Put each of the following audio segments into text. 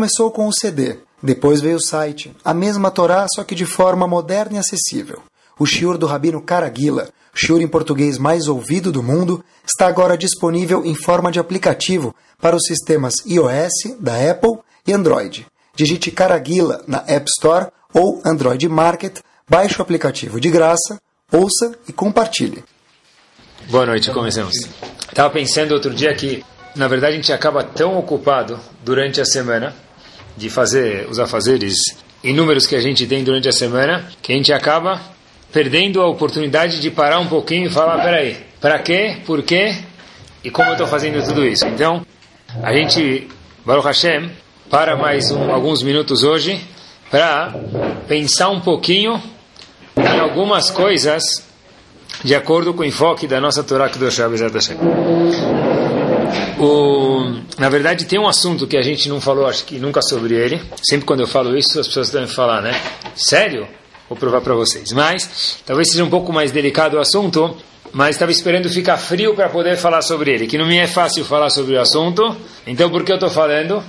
Começou com o CD, depois veio o site, a mesma Torá, só que de forma moderna e acessível. O shiur do Rabino Caraguila, shiur em português mais ouvido do mundo, está agora disponível em forma de aplicativo para os sistemas iOS, da Apple e Android. Digite Caraguila na App Store ou Android Market, baixe o aplicativo de graça, ouça e compartilhe. Boa noite, começamos. Estava pensando outro dia que, na verdade, a gente acaba tão ocupado durante a semana de fazer os afazeres inúmeros que a gente tem durante a semana, que a gente acaba perdendo a oportunidade de parar um pouquinho e falar, peraí, para quê, por quê e como eu estou fazendo tudo isso. Então, a gente, Baruch Hashem, para mais um, alguns minutos hoje para pensar um pouquinho em algumas coisas de acordo com o enfoque da nossa Torá Kedoshá Bezat Hashem. O, na verdade, tem um assunto que a gente não falou, acho que nunca sobre ele. Sempre quando eu falo isso, as pessoas devem falar, né? Sério? Vou provar para vocês. Mas, talvez seja um pouco mais delicado o assunto, mas estava esperando ficar frio para poder falar sobre ele, que não me é fácil falar sobre o assunto. Então, por que eu estou falando?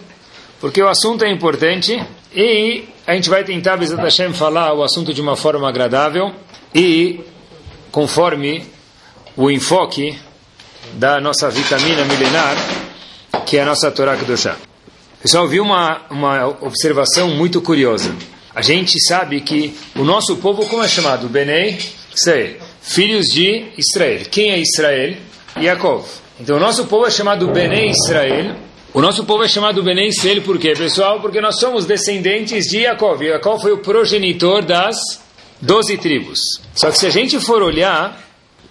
Porque o assunto é importante e a gente vai tentar, Bezat Hashem, falar o assunto de uma forma agradável e conforme o enfoque da nossa vitamina milenar, que é a nossa Torá Kedoshá. Pessoal, vi uma, uma observação muito curiosa. A gente sabe que o nosso povo, como é chamado? Benei Israel. Filhos de Israel. Quem é Israel? Yaakov. Então, o nosso povo é chamado Benei Israel. O nosso povo é chamado Benei Israel por quê, pessoal? Porque nós somos descendentes de Yaakov. Yaakov foi o progenitor das doze tribos. Só que se a gente for olhar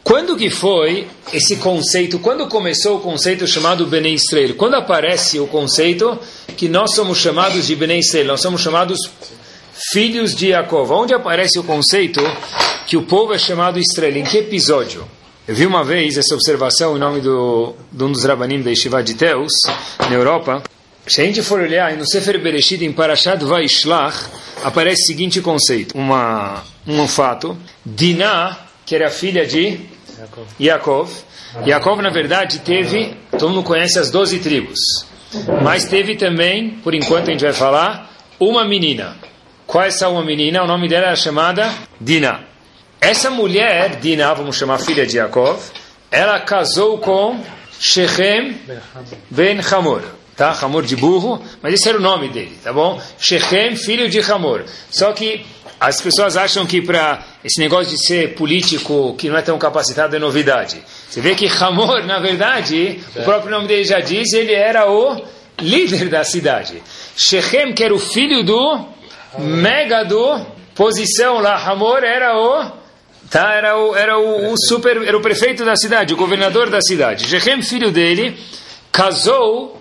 quando que foi esse conceito, quando começou o conceito chamado Bnei Israel? Quando aparece o conceito que nós somos chamados de Bnei Israel, nós somos chamados filhos de Jacob. Onde aparece o conceito que o povo é chamado Israel? Em que episódio? Eu vi uma vez essa observação em nome do, de um dos rabanim da Yeshiva de Teus, na Europa. Se a gente for olhar no Sefer Bereshit, em Parashat Vaishlach, aparece o seguinte conceito, uma, um fato. Dinah, que era filha de Yaakov. Yaakov, na verdade, teve, todo mundo conhece as doze tribos, mas teve também, por enquanto a gente vai falar, uma menina. Qual é essa uma menina? O nome dela era chamada Dina. Essa mulher, Dina, vamos chamar filha de Yaakov, ela casou com Shechem ben Hamor. Tá? Hamor de burro, mas esse era o nome dele, tá bom? Shechem, filho de Hamor. Só que as pessoas acham que para esse negócio de ser político que não é tão capacitado é novidade. Você vê que Hamor, na verdade, o próprio nome dele já diz, ele era o líder da cidade. Shechem, que era o filho do mega do posição lá, Hamor era o tá, era o era o, o super era o prefeito da cidade, o governador da cidade. Shechem, filho dele, casou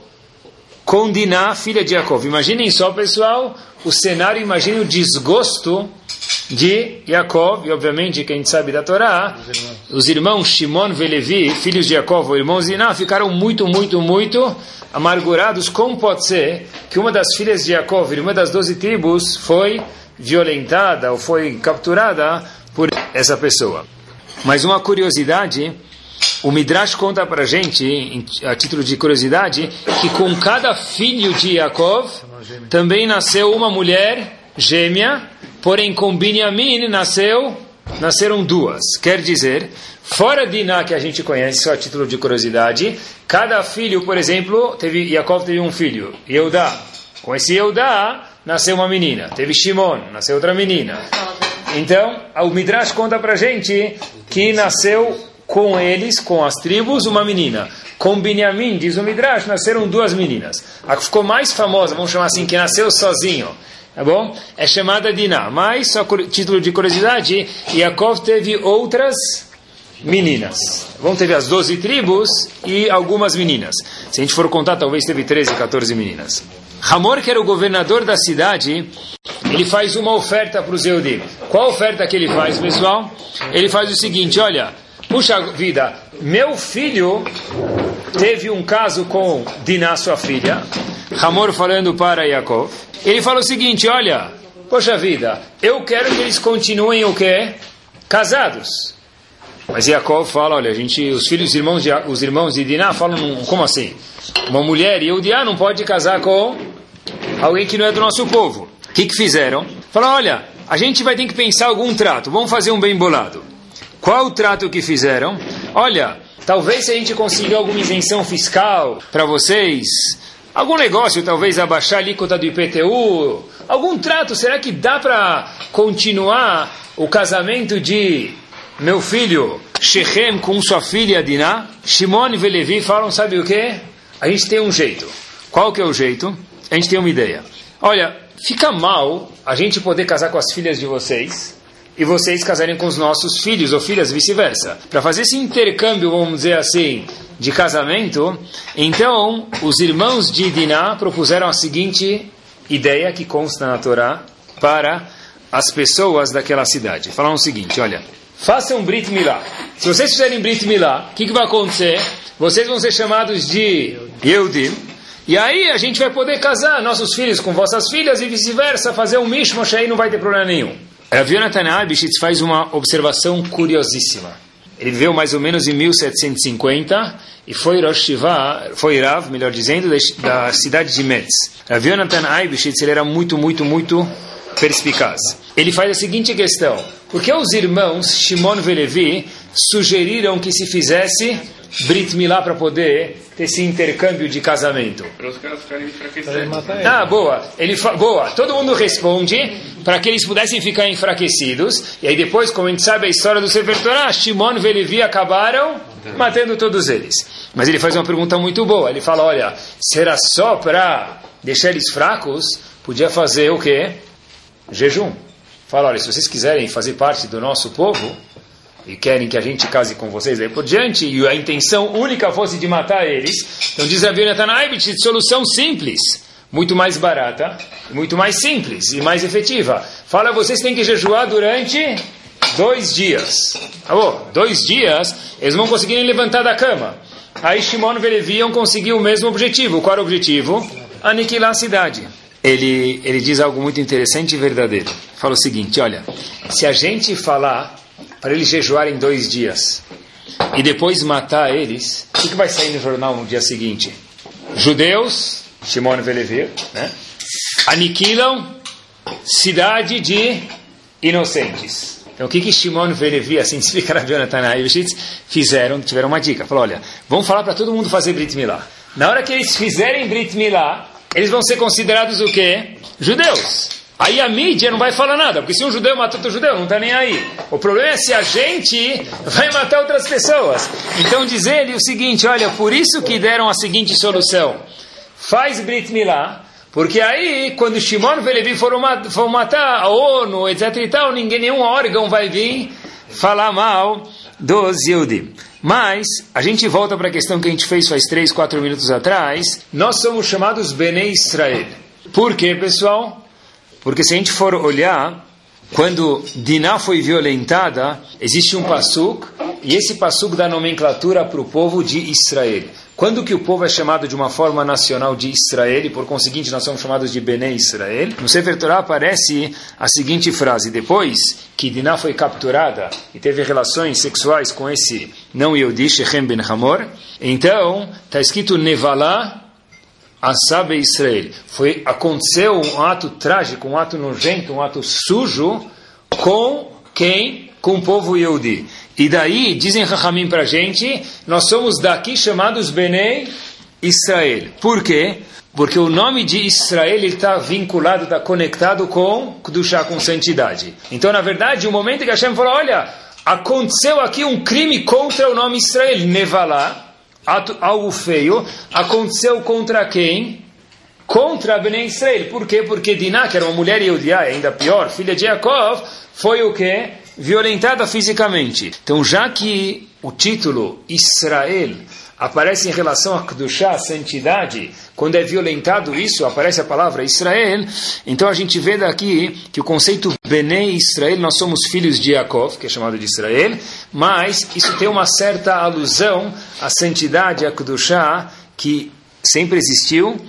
com Diná, filha de Jacob. Imaginem só, pessoal, o cenário, imagine o desgosto de Jacob, e obviamente quem sabe da Torá, os irmãos Shimon e Levi, filhos de Jacob, irmãos de Iná, ficaram muito, muito, muito amargurados. Como pode ser que uma das filhas de Jacob, uma das doze tribos, foi violentada ou foi capturada por essa pessoa? Mas uma curiosidade, o Midrash conta para gente, a título de curiosidade, que com cada filho de Jacob também nasceu uma mulher gêmea, porém com Binyamin nasceu, nasceram duas. Quer dizer, fora de Iná que a gente conhece, só a título de curiosidade, cada filho, por exemplo, teve Jacob teve um filho, Eudá. Com esse Eudá nasceu uma menina. Teve Shimon, nasceu outra menina. Então, o Midrash conta pra gente que nasceu com eles, com as tribos, uma menina. Com Binyamin, diz o Midrash, nasceram duas meninas. A que ficou mais famosa, vamos chamar assim, que nasceu sozinho, tá bom? É chamada Diná. Mas, só título de curiosidade, Yaakov teve outras meninas. Bom, teve as 12 tribos e algumas meninas. Se a gente for contar, talvez teve 13, 14 meninas. Hamor, que era o governador da cidade, ele faz uma oferta para os Eudim. Qual oferta que ele faz, pessoal? Ele faz o seguinte, olha... Puxa vida, meu filho teve um caso com Diná, sua filha, Hamor falando para Yaakov. Ele fala o seguinte: olha, poxa vida, eu quero que eles continuem o quê? Casados. Mas Yaakov fala: olha, a gente, os filhos, os irmãos de, os irmãos de Diná falam: como assim? Uma mulher e Eudiá não pode casar com alguém que não é do nosso povo. O que, que fizeram? Falaram, olha, a gente vai ter que pensar algum trato, vamos fazer um bem bolado. Qual o trato que fizeram? Olha, talvez se a gente conseguir alguma isenção fiscal para vocês, algum negócio, talvez abaixar a alíquota do IPTU, algum trato, será que dá para continuar o casamento de meu filho Shechem com sua filha Diná? Shimon e Velevi falam, sabe o que? A gente tem um jeito. Qual que é o jeito? A gente tem uma ideia. Olha, fica mal a gente poder casar com as filhas de vocês e vocês casarem com os nossos filhos ou filhas, vice-versa. Para fazer esse intercâmbio, vamos dizer assim, de casamento, então os irmãos de Diná propuseram a seguinte ideia que consta na Torá para as pessoas daquela cidade. Falaram o seguinte: olha, façam Brit Milá. Se vocês fizerem Brit Milá, o que, que vai acontecer? Vocês vão ser chamados de Yehudim. E aí a gente vai poder casar nossos filhos com vossas filhas e vice-versa, fazer um mishmash aí não vai ter problema nenhum. Rav Yonatan faz uma observação curiosíssima. Ele viveu mais ou menos em 1750 e foi Rosh Shiva, foi Rav, melhor dizendo, da cidade de Metz. Rav Yonatan ele era muito, muito, muito perspicaz. Ele faz a seguinte questão: por que os irmãos Shimon e Levi sugeriram que se fizesse Brit Milá para poder ter esse intercâmbio de casamento? Para os caras ficarem enfraquecidos. Ah, boa. Ele boa. Todo mundo responde para que eles pudessem ficar enfraquecidos. E aí depois, como a gente sabe a história do Sefer Torah, Shimon e Levi acabaram matando todos eles. Mas ele faz uma pergunta muito boa. Ele fala, olha, será só para deixar eles fracos? Podia fazer o quê? Jejum. Fala, olha, se vocês quiserem fazer parte do nosso povo, e querem que a gente case com vocês aí por diante, e a intenção única fosse de matar eles, então diz a Natanaibit, solução simples, muito mais barata, muito mais simples e mais efetiva. Fala, vocês têm que jejuar durante dois dias. Tá bom? Dois dias, eles vão conseguir levantar da cama. Aí Shimon e conseguir o mesmo objetivo. Qual era o objetivo? Aniquilar a cidade. Ele, ele diz algo muito interessante e verdadeiro. Fala o seguinte, olha, se a gente falar para eles jejuarem dois dias e depois matar eles, o que, vai sair no jornal no dia seguinte? Judeus, Shimon Velevir, né? aniquilam cidade de inocentes. Então o que que Shimon Velevi, assim explica a Jonathan Aivishitz, fizeram, tiveram uma dica. Falou, olha, vamos falar para todo mundo fazer Brit Milá. Na hora que eles fizerem Brit Milá, eles vão ser considerados o quê? Judeus. Aí a mídia não vai falar nada, porque se um judeu mata outro judeu, não está nem aí. O problema é se a gente vai matar outras pessoas. Então diz ele o seguinte, olha, por isso que deram a seguinte solução. Faz Brit Milá, porque aí, quando Shimon e Levi foram, foram matar a ONU, etc e tal, ninguém, nenhum órgão vai vir falar mal dos Yehudim. Mas, a gente volta para a questão que a gente fez faz 3, 4 minutos atrás. Nós somos chamados Bene Israel. Por quê, pessoal? Porque se a gente for olhar, quando Diná foi violentada, existe um passuk, e esse passuk dá nomenclatura para o povo de Israel. Quando que o povo é chamado de uma forma nacional de Israel, e por conseguinte nós somos chamados de Bene Israel, no Sefer Torah aparece a seguinte frase, depois que Diná foi capturada e teve relações sexuais com esse não Yehudi, Shechem Ben Hamor, então está escrito Nevalá, Asabe Israel. Foi, aconteceu um ato trágico, um ato nojento, um ato sujo com quem? Com o povo Yehudi. E daí, dizem Rahamim para a gente, nós somos daqui chamados Benei Israel. Por quê? Porque o nome de Israel está vinculado, está conectado com Kudushá, com santidade. Então, na verdade, o momento que Hashem falou, olha, aconteceu aqui um crime contra o nome Israel, Nevalá, ato, algo feio, aconteceu contra quem? Contra Bnei Israel. Por quê? Porque Diná, que era uma mulher Yehudiá, ainda pior, filha de Yaakov, foi o quê? Violentada fisicamente. Então, já que o título Israel aparece em relação a Kedushá, a santidade, quando é violentado isso, aparece a palavra Israel, então a gente vê daqui que o conceito Bene Israel, nós somos filhos de Yaakov, que é chamado de Israel, mas isso tem uma certa alusão à santidade, a Kedushá, que sempre existiu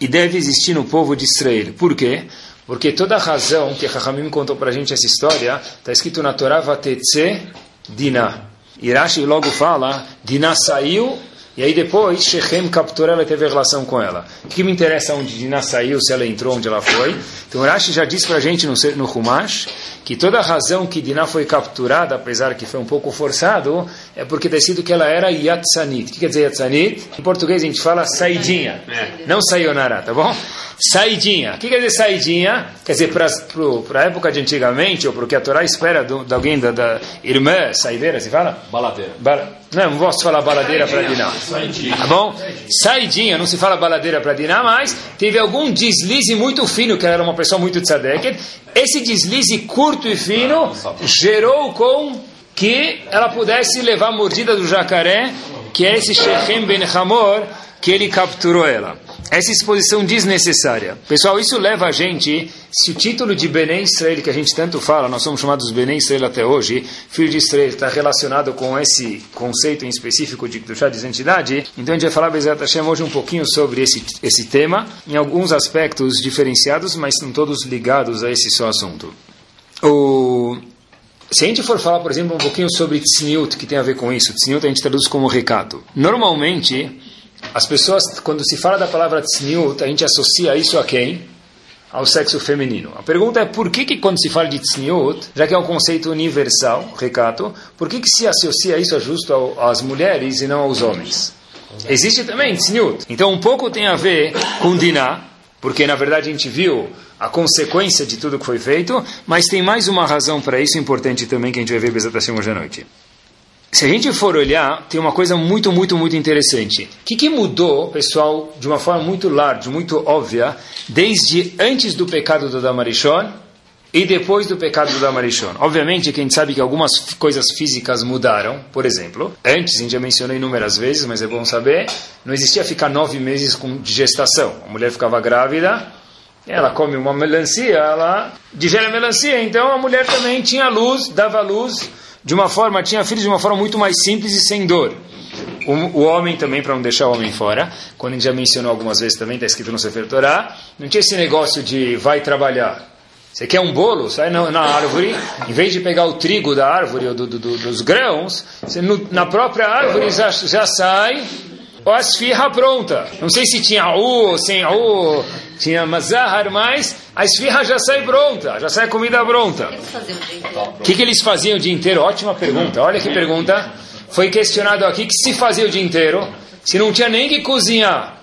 e deve existir no povo de Israel. Por quê? Porque toda a razão que Chachamim contou para a gente essa história, está escrito na Torá Vatetze Dinah. Irashi logo fala, Dinah saiu E aí depois Shechem capturou ela e teve relação com ela. O que me interessa onde Dinah saiu, se ela entrou, onde ela foi. Então Rashi já disse para a gente no, no Humash que toda a razão que Dinah foi capturada, apesar que foi um pouco forçado, é porque tem sido que ela era Yatsanit. O que quer dizer Yatsanit? Em português a gente fala saidinha, não sayonara, tá bom? Saidinha. O que quer dizer saidinha? Quer dizer, para a época de antigamente, ou porque a Torá espera de alguém da, da irmã saideira, se fala? Baladeira. Ba não, não posso falar baladeira para Diná. Tá bom? Saidinha, não se fala baladeira para Diná, mas teve algum deslize muito fino, que ela era uma pessoa muito tzadeket. Esse deslize curto e fino gerou com que ela pudesse levar a mordida do jacaré, que é esse Shechem Ben Hamor, que ele capturou ela essa exposição desnecessária. Pessoal, isso leva a gente, se o título de Benem Israel, que a gente tanto fala, nós somos chamados Benem Israel até hoje, filho de Israel, está relacionado com esse conceito em específico de chá de identidade, então a gente vai falar, Bezerra Hashem, hoje um pouquinho sobre esse, esse tema, em alguns aspectos diferenciados, mas não todos ligados a esse só assunto. O... Se a gente for falar, por exemplo, um pouquinho sobre Tzniut, que tem a ver com isso, Tzniut a gente traduz como recato. Normalmente, as pessoas, quando se fala da palavra tzniut, a gente associa isso a quem? Ao sexo feminino. A pergunta é por que, que quando se fala de tzniut, já que é um conceito universal, recato, por que, que se associa isso a justo às mulheres e não aos homens? Existe também tzniut. Então um pouco tem a ver com diná, porque na verdade a gente viu a consequência de tudo que foi feito, mas tem mais uma razão para isso importante também que a gente vai ver Bezat hoje à noite. Se a gente for olhar, tem uma coisa muito, muito, muito interessante. O que, que mudou, pessoal, de uma forma muito larga, muito óbvia, desde antes do pecado do Damarishon e depois do pecado do Damarishon? Obviamente que a gente sabe que algumas coisas físicas mudaram. Por exemplo, antes, a gente já mencionou inúmeras vezes, mas é bom saber, não existia ficar nove meses de gestação. A mulher ficava grávida, ela come uma melancia, ela digere a melancia, então a mulher também tinha luz, dava luz de uma forma, tinha filhos de uma forma muito mais simples e sem dor. O, o homem também, para não deixar o homem fora, quando a gente já mencionou algumas vezes também, está escrito no Sefer Torah, não tinha esse negócio de vai trabalhar. Você quer um bolo? Sai na, na árvore, em vez de pegar o trigo da árvore ou do, do, dos grãos, você no, na própria árvore já, já sai a esfirra pronta. Não sei se tinha u ou sem u, tinha mazahar, mas a esfirra já sai pronta, já sai comida pronta. O que, que eles faziam o dia inteiro? Ótima pergunta. Olha que pergunta. Foi questionado aqui que se fazia o dia inteiro, se não tinha nem que cozinhar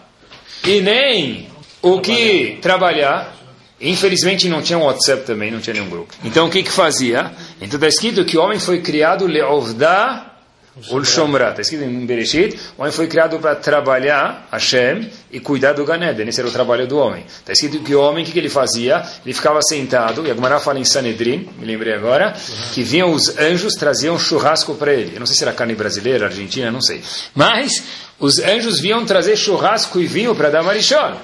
e nem o que trabalhar. Infelizmente não tinha um WhatsApp também, não tinha nenhum grupo. Então o que que fazia? Então está escrito que o homem foi criado leovda Ul Shomra, está escrito em Bereshit, o homem foi criado para trabalhar Hashem e cuidar do Ganeden, esse era o trabalho do homem. Está escrito que o homem, o que, que ele fazia? Ele ficava sentado, e a Gemara fala em Sanedrin, me lembrei agora, que vinham os anjos, traziam churrasco para ele. Eu não sei se era carne brasileira, argentina, não sei. Mas os anjos vinham trazer churrasco e vinho para dar marichon.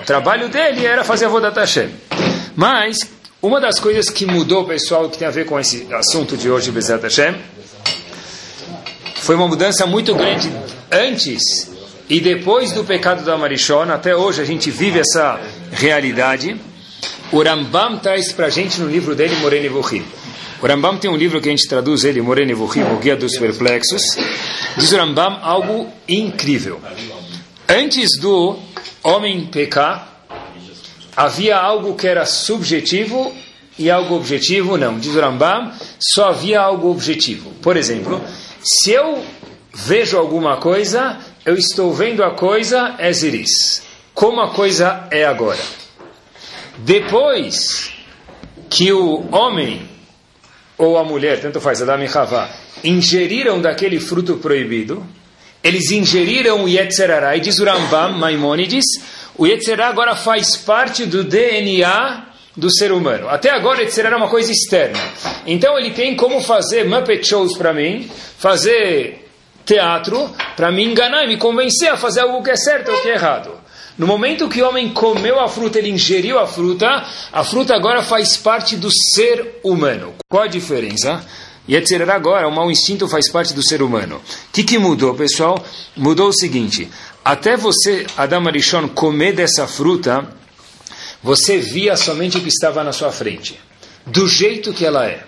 O trabalho dele era fazer a Vodat Hashem. Mas, uma das coisas que mudou, pessoal, que tem a ver com esse assunto de hoje, Bezat Hashem, foi uma mudança muito grande antes e depois do pecado da Marichona. Até hoje a gente vive essa realidade. O Rambam traz para a gente no livro dele, Morene Vuhim. O Rambam tem um livro que a gente traduz ele, Morene Vuhim, o Guia dos Perplexos. Diz o Rambam algo incrível. Antes do homem pecar, havia algo que era subjetivo e algo objetivo não. Diz o Rambam, só havia algo objetivo. Por exemplo, se eu vejo alguma coisa, eu estou vendo a coisa ziris. Como a coisa é agora. Depois que o homem ou a mulher, tanto faz, Adam e Havá, ingeriram daquele fruto proibido, eles ingeriram o Yetzerará, e diz o Rambam, Maimonides, o Yetzerará agora faz parte do DNA do ser humano. Até agora ele era uma coisa externa. Então ele tem como fazer Muppet Shows para mim, fazer teatro para me enganar e me convencer a fazer algo que é certo ou que é errado. No momento que o homem comeu a fruta, ele ingeriu a fruta, a fruta agora faz parte do ser humano. Qual a diferença? Yetzirah agora, o mau instinto faz parte do ser humano. O que, que mudou, pessoal? Mudou o seguinte: até você, Adam Arishon, comer dessa fruta, você via somente o que estava na sua frente, do jeito que ela é.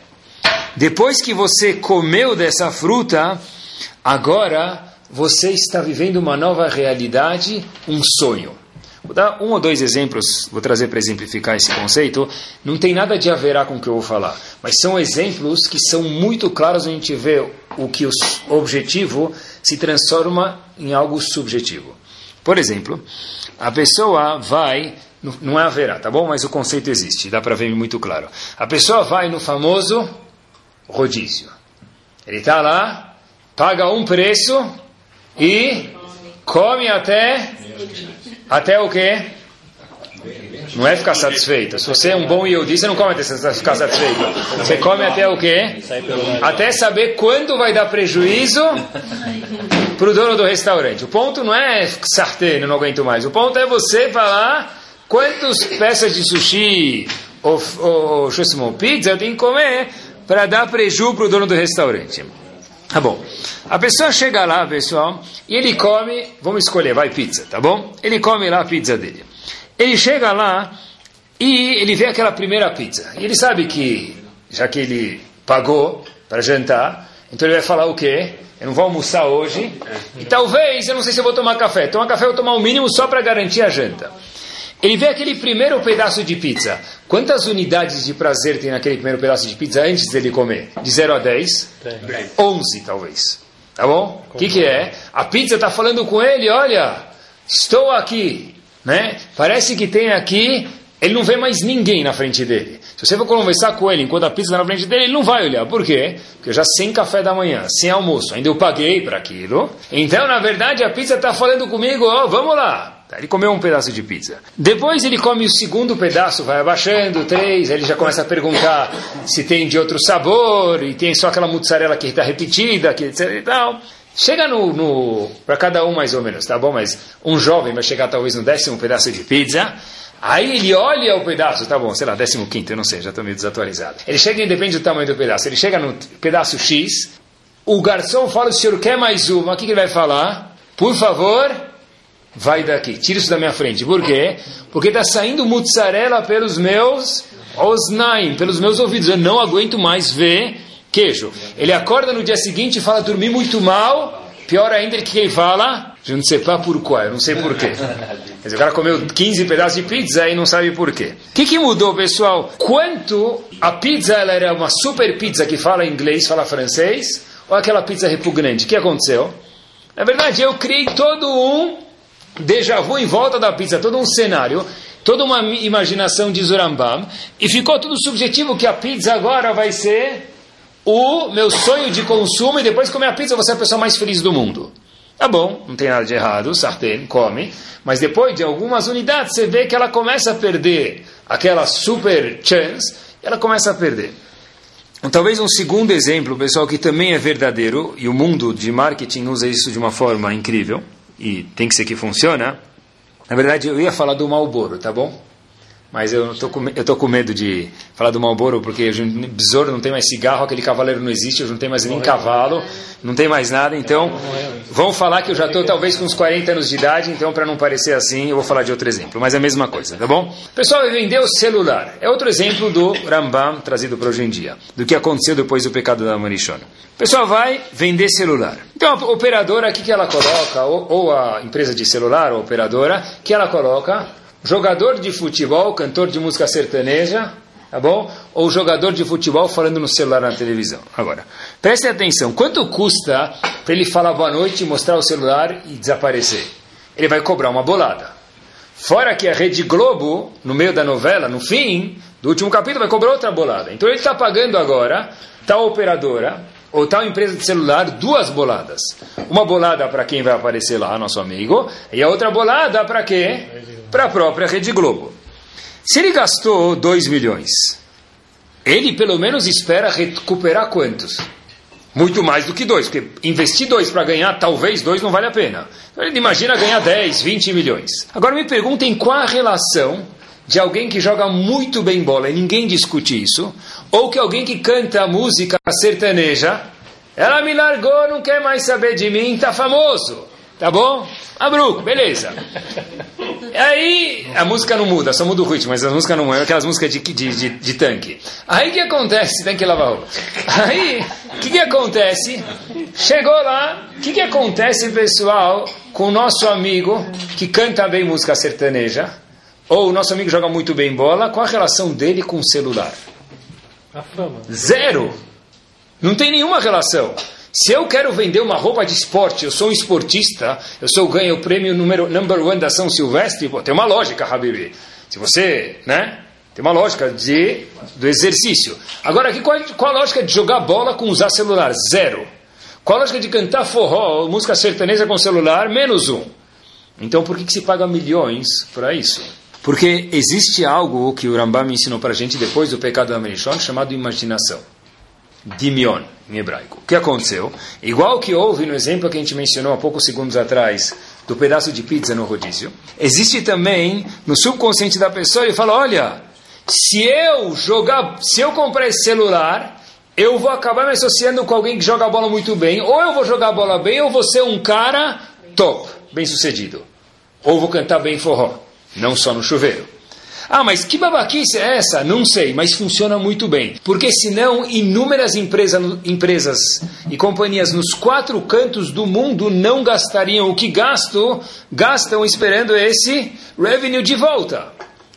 Depois que você comeu dessa fruta, agora você está vivendo uma nova realidade, um sonho. Vou dar um ou dois exemplos, vou trazer para exemplificar esse conceito. Não tem nada de haverá com o que eu vou falar, mas são exemplos que são muito claros a gente vê o que o objetivo se transforma em algo subjetivo. Por exemplo, a pessoa vai, não é haverá, tá bom? Mas o conceito existe, dá para ver muito claro. A pessoa vai no famoso rodízio. Ele está lá, paga um preço e come até até o quê? Não é ficar satisfeito. Se você é um bom Yehudi, você não come até ficar satisfeito. Você come até o quê? Até saber quando vai dar prejuízo para o dono do restaurante. O ponto não é sarteno, não aguento mais. O ponto é você falar quantas peças de sushi ou, ou, ou pizza eu tenho que comer para dar prejuízo para o dono do restaurante. Tá bom. A pessoa chega lá, pessoal, e ele come, vamos escolher, vai pizza, tá bom? Ele come lá a pizza dele. Ele chega lá e ele vê aquela primeira pizza. E ele sabe que, já que ele pagou para jantar, então ele vai falar o quê? Eu não vou almoçar hoje. E talvez, eu não sei se eu vou tomar café. Tomar café eu vou tomar o mínimo só para garantir a janta. Ele vê aquele primeiro pedaço de pizza. Quantas unidades de prazer tem naquele primeiro pedaço de pizza antes dele comer? De 0 a 10? 11, talvez. Tá bom? O que, que é? A pizza está falando com ele, olha, estou aqui. Né? Parece que tem aqui, ele não vê mais ninguém na frente dele. Se você for conversar com ele enquanto a pizza está na frente dele, ele não vai olhar. Por quê? Porque eu já sem café da manhã, sem almoço, ainda eu paguei para aquilo. Então, na verdade, a pizza está falando comigo, oh, vamos lá. Ele comeu um pedaço de pizza. Depois ele come o segundo pedaço, vai abaixando, três, aí ele já começa a perguntar se tem de outro sabor, e tem só aquela mussarela que está repetida, que etc e tal. Chega no, no para cada um mais ou menos, tá bom? Mas um jovem vai chegar talvez no décimo pedaço de pizza, Aí ele olha o pedaço, tá bom, sei lá, décimo quinto, eu não sei, já estou meio desatualizado. Ele chega, depende do tamanho do pedaço, ele chega no pedaço X, o garçom fala, o senhor quer mais uma, o que, que ele vai falar? Por favor, vai daqui, tira isso da minha frente. Por quê? Porque está saindo mussarela pelos meus osnaim, pelos meus ouvidos. Eu não aguento mais ver queijo. Ele acorda no dia seguinte e fala, dormi muito mal. Pior ainda, que ele fala, je ne sais pas eu não sei porquê. Dizer, o cara comeu 15 pedaços de pizza e não sabe porquê. O que, que mudou, pessoal? Quanto a pizza ela era uma super pizza que fala inglês, fala francês, ou aquela pizza repugnante? O que aconteceu? Na verdade, eu criei todo um déjà vu em volta da pizza, todo um cenário, toda uma imaginação de Zurambam, e ficou tudo subjetivo que a pizza agora vai ser o meu sonho de consumo, e depois comer a pizza vou ser a pessoa mais feliz do mundo. Tá bom, não tem nada de errado, sartén, come, mas depois de algumas unidades você vê que ela começa a perder aquela super chance, e ela começa a perder. Então, talvez um segundo exemplo, pessoal, que também é verdadeiro, e o mundo de marketing usa isso de uma forma incrível, e tem que ser que funciona. Na verdade, eu ia falar do Malboro, tá bom? Mas eu estou com, eu tô com medo de falar do Malboro, porque o besouro não tem mais cigarro, aquele cavaleiro não existe, eu não tenho mais nem cavalo, não tem mais nada. Então, vamos falar que eu já estou talvez com uns 40 anos de idade, então para não parecer assim, eu vou falar de outro exemplo. Mas é a mesma coisa, tá bom? Pessoal, vendeu o celular. É outro exemplo do Rambam trazido para hoje em dia, do que aconteceu depois do pecado da Marichona. O pessoal vai vender celular. Então, a operadora, o que, que ela coloca? Ou, ou a empresa de celular, a operadora, que ela coloca? Jogador de futebol, cantor de música sertaneja, tá bom? Ou jogador de futebol falando no celular na televisão. Agora, prestem atenção, quanto custa para ele falar boa noite, mostrar o celular e desaparecer? Ele vai cobrar uma bolada. Fora que a Rede Globo, no meio da novela, no fim do último capítulo, vai cobrar outra bolada. Então ele está pagando agora, tal operadora, ou tal empresa de celular, duas boladas. Uma bolada para quem vai aparecer lá, nosso amigo, e a outra bolada para quê? para a própria Rede Globo. Se ele gastou 2 milhões, ele pelo menos espera recuperar quantos? Muito mais do que dois, porque investir dois para ganhar talvez dois não vale a pena. Então ele imagina ganhar 10, 20 milhões. Agora me perguntem qual a relação de alguém que joga muito bem bola e ninguém discute isso, ou que alguém que canta música sertaneja, ela me largou, não quer mais saber de mim, tá famoso. Tá bom? Abruco, beleza. Aí a música não muda, só muda o ritmo, mas a música não muda, aquelas músicas de, de, de, de tanque. Aí o que acontece? Tem que lavar roupa. Aí, o que, que acontece? Chegou lá, o que, que acontece, pessoal, com o nosso amigo que canta bem música sertaneja? Ou o nosso amigo joga muito bem bola, qual a relação dele com o celular? Zero. Não tem nenhuma relação. Se eu quero vender uma roupa de esporte, eu sou um esportista, eu sou ganho o prêmio número number one da São Silvestre, pô, tem uma lógica, Habibi. Se você, né? Tem uma lógica de, do exercício. Agora, aqui, qual, qual a lógica de jogar bola com usar celular? Zero. Qual a lógica de cantar forró, música sertaneja com celular? Menos um. Então, por que, que se paga milhões para isso? Porque existe algo que o Rambam ensinou para a gente depois do pecado da Merishon, chamado imaginação. Dimion, em hebraico. O que aconteceu? Igual que houve no exemplo que a gente mencionou há poucos segundos atrás, do pedaço de pizza no rodízio, existe também no subconsciente da pessoa, ele fala, olha, se eu jogar, se eu comprar esse celular, eu vou acabar me associando com alguém que joga a bola muito bem, ou eu vou jogar a bola bem, ou vou ser um cara top, bem sucedido. Ou vou cantar bem forró, não só no chuveiro. Ah, mas que babaquice é essa? Não sei, mas funciona muito bem. Porque senão inúmeras empresa, empresas e companhias nos quatro cantos do mundo não gastariam o que gasto, gastam esperando esse revenue de volta.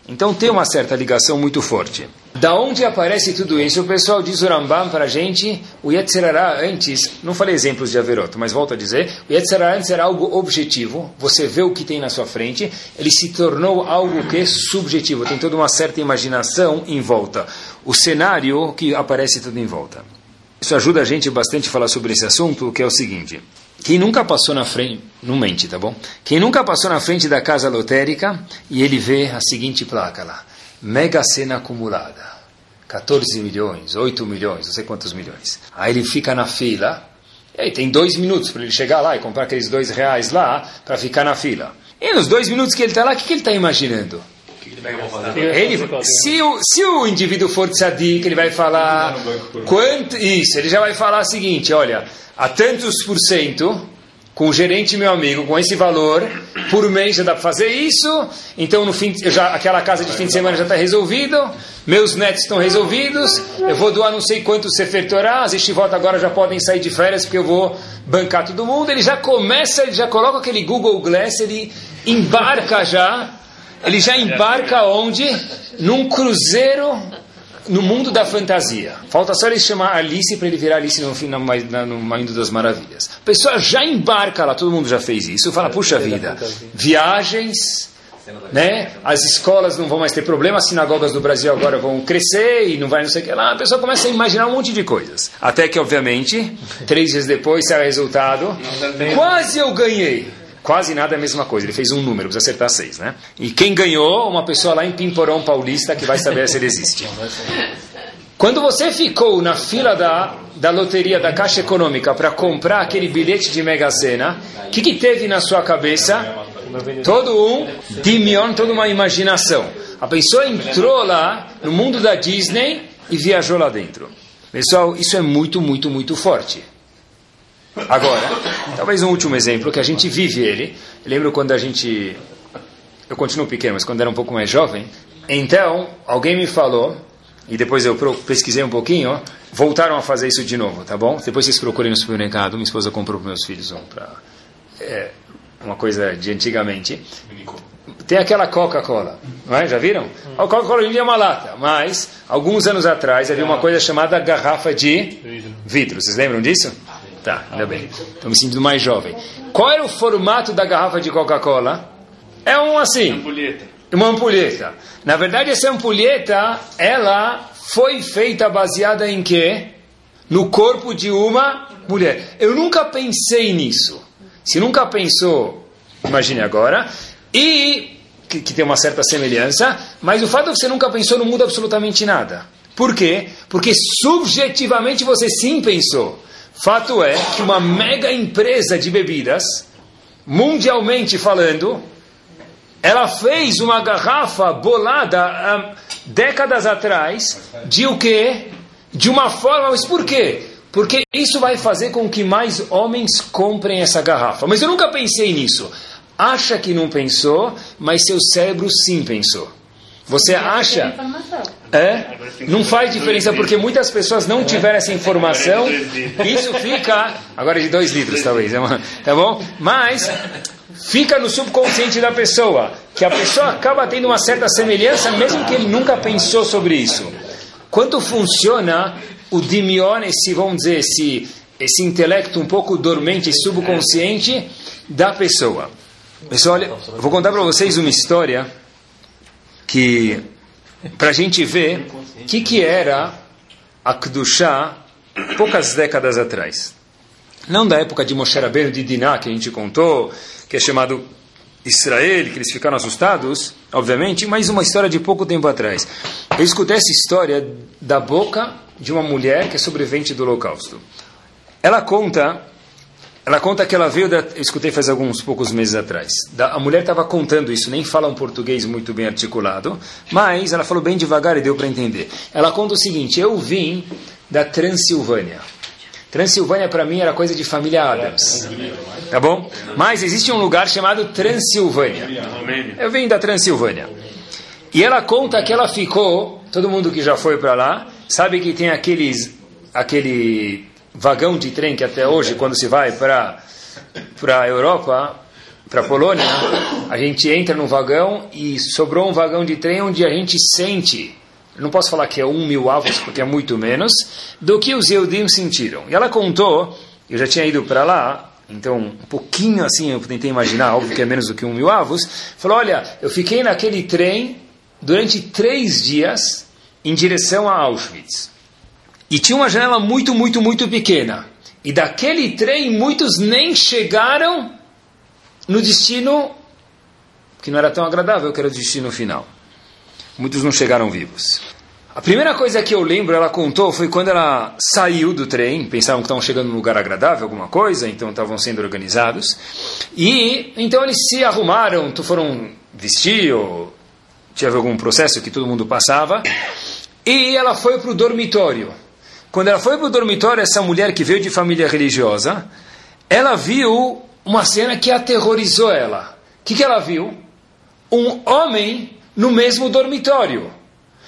Então tem uma certa ligação muito forte. Da onde aparece tudo isso? O pessoal diz o Rambam para a gente, o Yetzirará antes, não falei exemplos de Averot, mas volto a dizer, o Yetzirará antes era algo objetivo, você vê o que tem na sua frente, ele se tornou algo que é subjetivo, tem toda uma certa imaginação em volta. O cenário que aparece tudo em volta. Isso ajuda a gente bastante a falar sobre esse assunto, que é o seguinte. Quem nunca passou na frente, não mente, tá bom? Quem nunca passou na frente da casa lotérica e ele vê a seguinte placa lá, Mega Sena acumulada, 14 milhões, 8 milhões, não sei quantos milhões. Aí ele fica na fila, e aí tem dois minutos para ele chegar lá e comprar aqueles dois reais lá para ficar na fila. E nos dois minutos que ele está lá, o que, que ele está imaginando? Ele, se, o, se o indivíduo for tzadik, ele vai falar quanto, isso, ele já vai falar o seguinte, olha, a tantos por cento, com o gerente meu amigo, com esse valor, por mês já dá para fazer isso, então no fim, já, aquela casa de fim de semana já está resolvido, meus netos estão resolvidos, eu vou doar não sei quanto Sefer Torah, as estivotas agora já podem sair de férias porque eu vou bancar todo mundo, ele já começa, ele já coloca aquele Google Glass, ele embarca já, ele já embarca onde? Num cruzeiro no mundo da fantasia. Falta só ele chamar Alice para ele virar Alice no, no, no Mundo das Maravilhas. A pessoa já embarca lá, todo mundo já fez isso. Fala, puxa vida, viagens, né? As escolas não vão mais ter problema, as sinagogas do Brasil agora vão crescer e não vai não sei o que lá. A pessoa começa a imaginar um monte de coisas. Até que, obviamente, três dias depois sai o resultado. Quase eu ganhei. Quase nada é a mesma coisa. Ele fez um número, precisa acertar seis, né? E quem ganhou? Uma pessoa lá em Pimporão Paulista que vai saber se ele existe. Quando você ficou na fila da, da loteria da Caixa Econômica para comprar aquele bilhete de Mega Sena, o que, que teve na sua cabeça? Todo um dimion, toda uma imaginação. A pessoa entrou lá no mundo da Disney e viajou lá dentro. Pessoal, isso é muito, muito, muito forte. Agora, talvez um último exemplo, que a gente vive ele. Eu lembro quando a gente. Eu continuo pequeno, mas quando era um pouco mais jovem. Então, alguém me falou, e depois eu pesquisei um pouquinho, voltaram a fazer isso de novo, tá bom? Depois vocês procurem no supermercado, minha esposa comprou para meus filhos um para. É, uma coisa de antigamente. Tem aquela Coca-Cola, não é? Já viram? A Coca-Cola hoje em dia é uma lata, mas alguns anos atrás havia uma coisa chamada garrafa de vidro. Vocês lembram disso? Tá, ainda bem. Estou me sentindo mais jovem. Qual era o formato da garrafa de Coca-Cola? É um assim. Ampulheta. Uma ampulheta. Na verdade, essa ampulheta, ela foi feita baseada em quê? No corpo de uma mulher. Eu nunca pensei nisso. Se nunca pensou, imagine agora. E, que, que tem uma certa semelhança, mas o fato é que você nunca pensou não muda absolutamente nada. Por quê? Porque subjetivamente você sim pensou. Fato é que uma mega empresa de bebidas, mundialmente falando, ela fez uma garrafa bolada décadas atrás de o quê? De uma forma, mas por quê? Porque isso vai fazer com que mais homens comprem essa garrafa. Mas eu nunca pensei nisso. acha que não pensou, mas seu cérebro sim pensou. Você acha. É? Não faz diferença porque muitas pessoas não tiveram essa informação. Isso fica. Agora é de dois litros, talvez. É tá bom? Mas fica no subconsciente da pessoa. Que a pessoa acaba tendo uma certa semelhança, mesmo que ele nunca pensou sobre isso. Quanto funciona o dimion, esse, vamos dizer, esse, esse intelecto um pouco dormente, subconsciente da pessoa? Pessoal, olha, vou contar para vocês uma história que para a gente ver o que, que era a Kedushá poucas décadas atrás. Não da época de Moshe Rabbeinu de Diná, que a gente contou, que é chamado Israel, que eles ficaram assustados, obviamente, mas uma história de pouco tempo atrás. Eu escutei essa história da boca de uma mulher que é sobrevivente do Holocausto. Ela conta ela conta que ela veio da. Eu escutei faz alguns poucos meses atrás. Da, a mulher estava contando isso, nem fala um português muito bem articulado, mas ela falou bem devagar e deu para entender. Ela conta o seguinte: eu vim da Transilvânia. Transilvânia para mim era coisa de família Adams. Tá bom? Mas existe um lugar chamado Transilvânia. Eu vim da Transilvânia. E ela conta que ela ficou, todo mundo que já foi para lá, sabe que tem aqueles aquele vagão de trem que até hoje, quando se vai para a Europa, para a Polônia, a gente entra no vagão e sobrou um vagão de trem onde a gente sente, não posso falar que é um mil avos, porque é muito menos, do que os Eudim sentiram. E ela contou, eu já tinha ido para lá, então um pouquinho assim eu tentei imaginar, óbvio que é menos do que um mil avos, falou, olha, eu fiquei naquele trem durante três dias em direção a Auschwitz. E tinha uma janela muito, muito, muito pequena. E daquele trem, muitos nem chegaram no destino que não era tão agradável, que era o destino final. Muitos não chegaram vivos. A primeira coisa que eu lembro, ela contou, foi quando ela saiu do trem, pensavam que estavam chegando num lugar agradável, alguma coisa, então estavam sendo organizados. E então eles se arrumaram, foram vestir, ou tinha algum processo que todo mundo passava. E ela foi para o dormitório. Quando ela foi para o dormitório, essa mulher que veio de família religiosa, ela viu uma cena que aterrorizou ela. O que, que ela viu? Um homem no mesmo dormitório.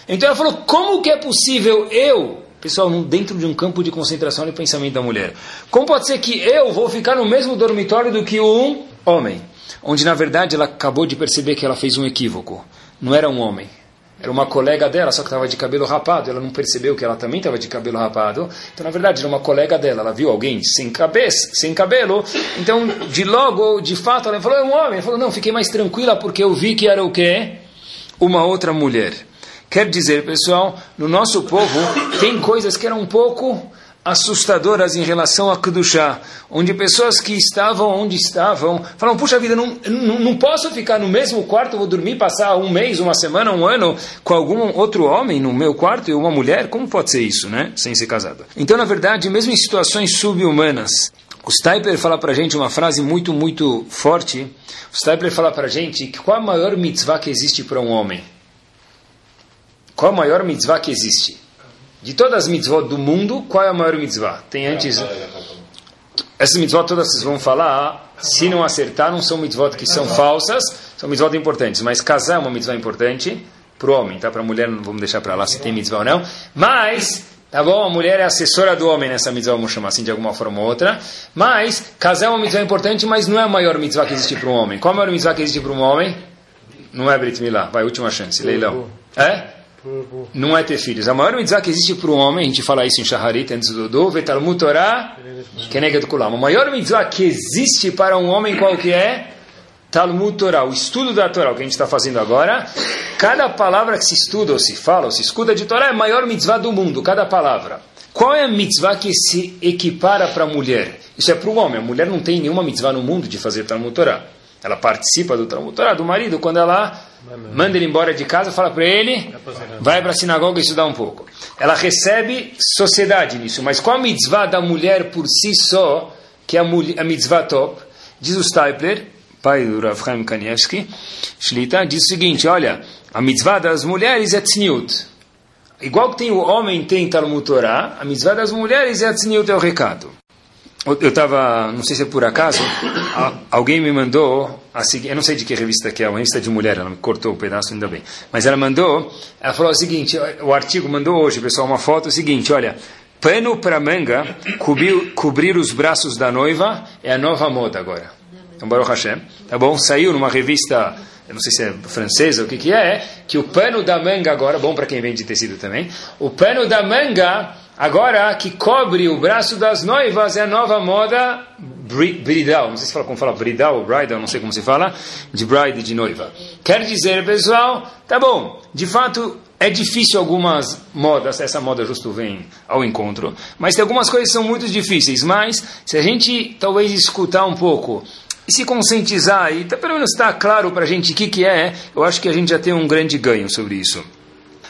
Então ela falou: como que é possível eu, pessoal, dentro de um campo de concentração de pensamento da mulher, como pode ser que eu vou ficar no mesmo dormitório do que um homem? Onde na verdade ela acabou de perceber que ela fez um equívoco. Não era um homem, era uma colega dela, só que estava de cabelo rapado. Ela não percebeu que ela também estava de cabelo rapado. Então, na verdade, era uma colega dela. Ela viu alguém sem cabeça, sem cabelo. Então, de logo, de fato, ela falou: é um homem. Ela falou: não, fiquei mais tranquila porque eu vi que era o quê? Uma outra mulher. Quer dizer, pessoal, no nosso povo tem coisas que eram um pouco assustadoras em relação a Kedushá, onde pessoas que estavam onde estavam falam, puxa vida, não, não, não, posso ficar no mesmo quarto, vou dormir, passar um mês, uma semana, um ano com algum outro homem no meu quarto e uma mulher, como pode ser isso, né, sem ser casado? Então, na verdade, mesmo em situações subhumanas, o Stipler fala para gente uma frase muito, muito forte, o Stipler fala para gente que qual a maior mitzvah que existe para um homem? Qual a maior mitzvah que existe? De todas as mitzvot do mundo, qual é a maior mitzvah? Tem antes. Essas mitzvot todas vocês vão falar, se não acertar, não são mitzvot que são falsas, são mitzvot importantes. Mas casar é uma mitzvah importante para o homem, tá? Para a mulher, não vamos deixar para lá se tem mitzvah ou não. Mas, tá bom? A mulher é assessora do homem nessa mitzvah, vamos chamar assim de alguma forma ou outra. Mas, casar é uma mitzvah importante, mas não é a maior mitzvah que existe para um homem. Qual é a maior mitzvah que existe para um homem? Não é Brit Milá. Vai, última chance, leilão. É? Não é ter filhos. A maior mitzvah que existe para um homem, a gente fala isso em Shaharit, antes do Dudu, Vetalmud Torah, Keneged Kulam. A maior mitzvah que existe para um homem qual que é? Talmud Torah, o estudo da Torá, o que a gente está fazendo agora. Cada palavra que se estuda, ou se fala, ou se escuta de Torá é a maior mitzvah do mundo, cada palavra. Qual é a mitzvah que se equipara para a mulher? Isso é para o homem. A mulher não tem nenhuma mitzvah no mundo de fazer Talmud Torah. Ela participa do Talmud Torah, do marido, quando ela manda ele embora de casa, fala para ele, vai para a sinagoga estudar um pouco. Ela recebe sociedade nisso, mas qual a mitzvah da mulher por si só, que é a, a mitzvah top? Diz o Stipler, pai do Rav Chaim Kanievski, Shlita, diz o seguinte, olha, a mitzvah das mulheres é tzniut. Igual que tem o homem tem Talmud Torah, a mitzvah das mulheres é tzniut, é o recado. Eu estava, não sei se é por acaso, alguém me mandou a seguinte, eu não sei de que revista que é, uma revista de mulher, ela me cortou um pedaço, ainda bem. Mas ela mandou, ela falou o seguinte, o artigo mandou hoje, pessoal, uma foto, o seguinte, olha, pano para manga, cobrir, cobrir os braços da noiva, é a nova moda agora. Então, Baruch Hashem, tá bom? Saiu numa revista eu não sei se é francesa, o que que é, que o pano da manga agora, bom para quem vende tecido também, o pano da manga agora que cobre o braço das noivas é a nova moda bridal, não sei se fala como fala bridal ou bridal, não sei como se fala, de bride, de noiva. Quer dizer, pessoal, tá bom, de fato é difícil algumas modas, essa moda justo vem ao encontro, mas tem algumas coisas que são muito difíceis, mas se a gente talvez escutar um pouco e se conscientizar, e tá, pelo menos está claro para a gente o que, que é, eu acho que a gente já tem um grande ganho sobre isso.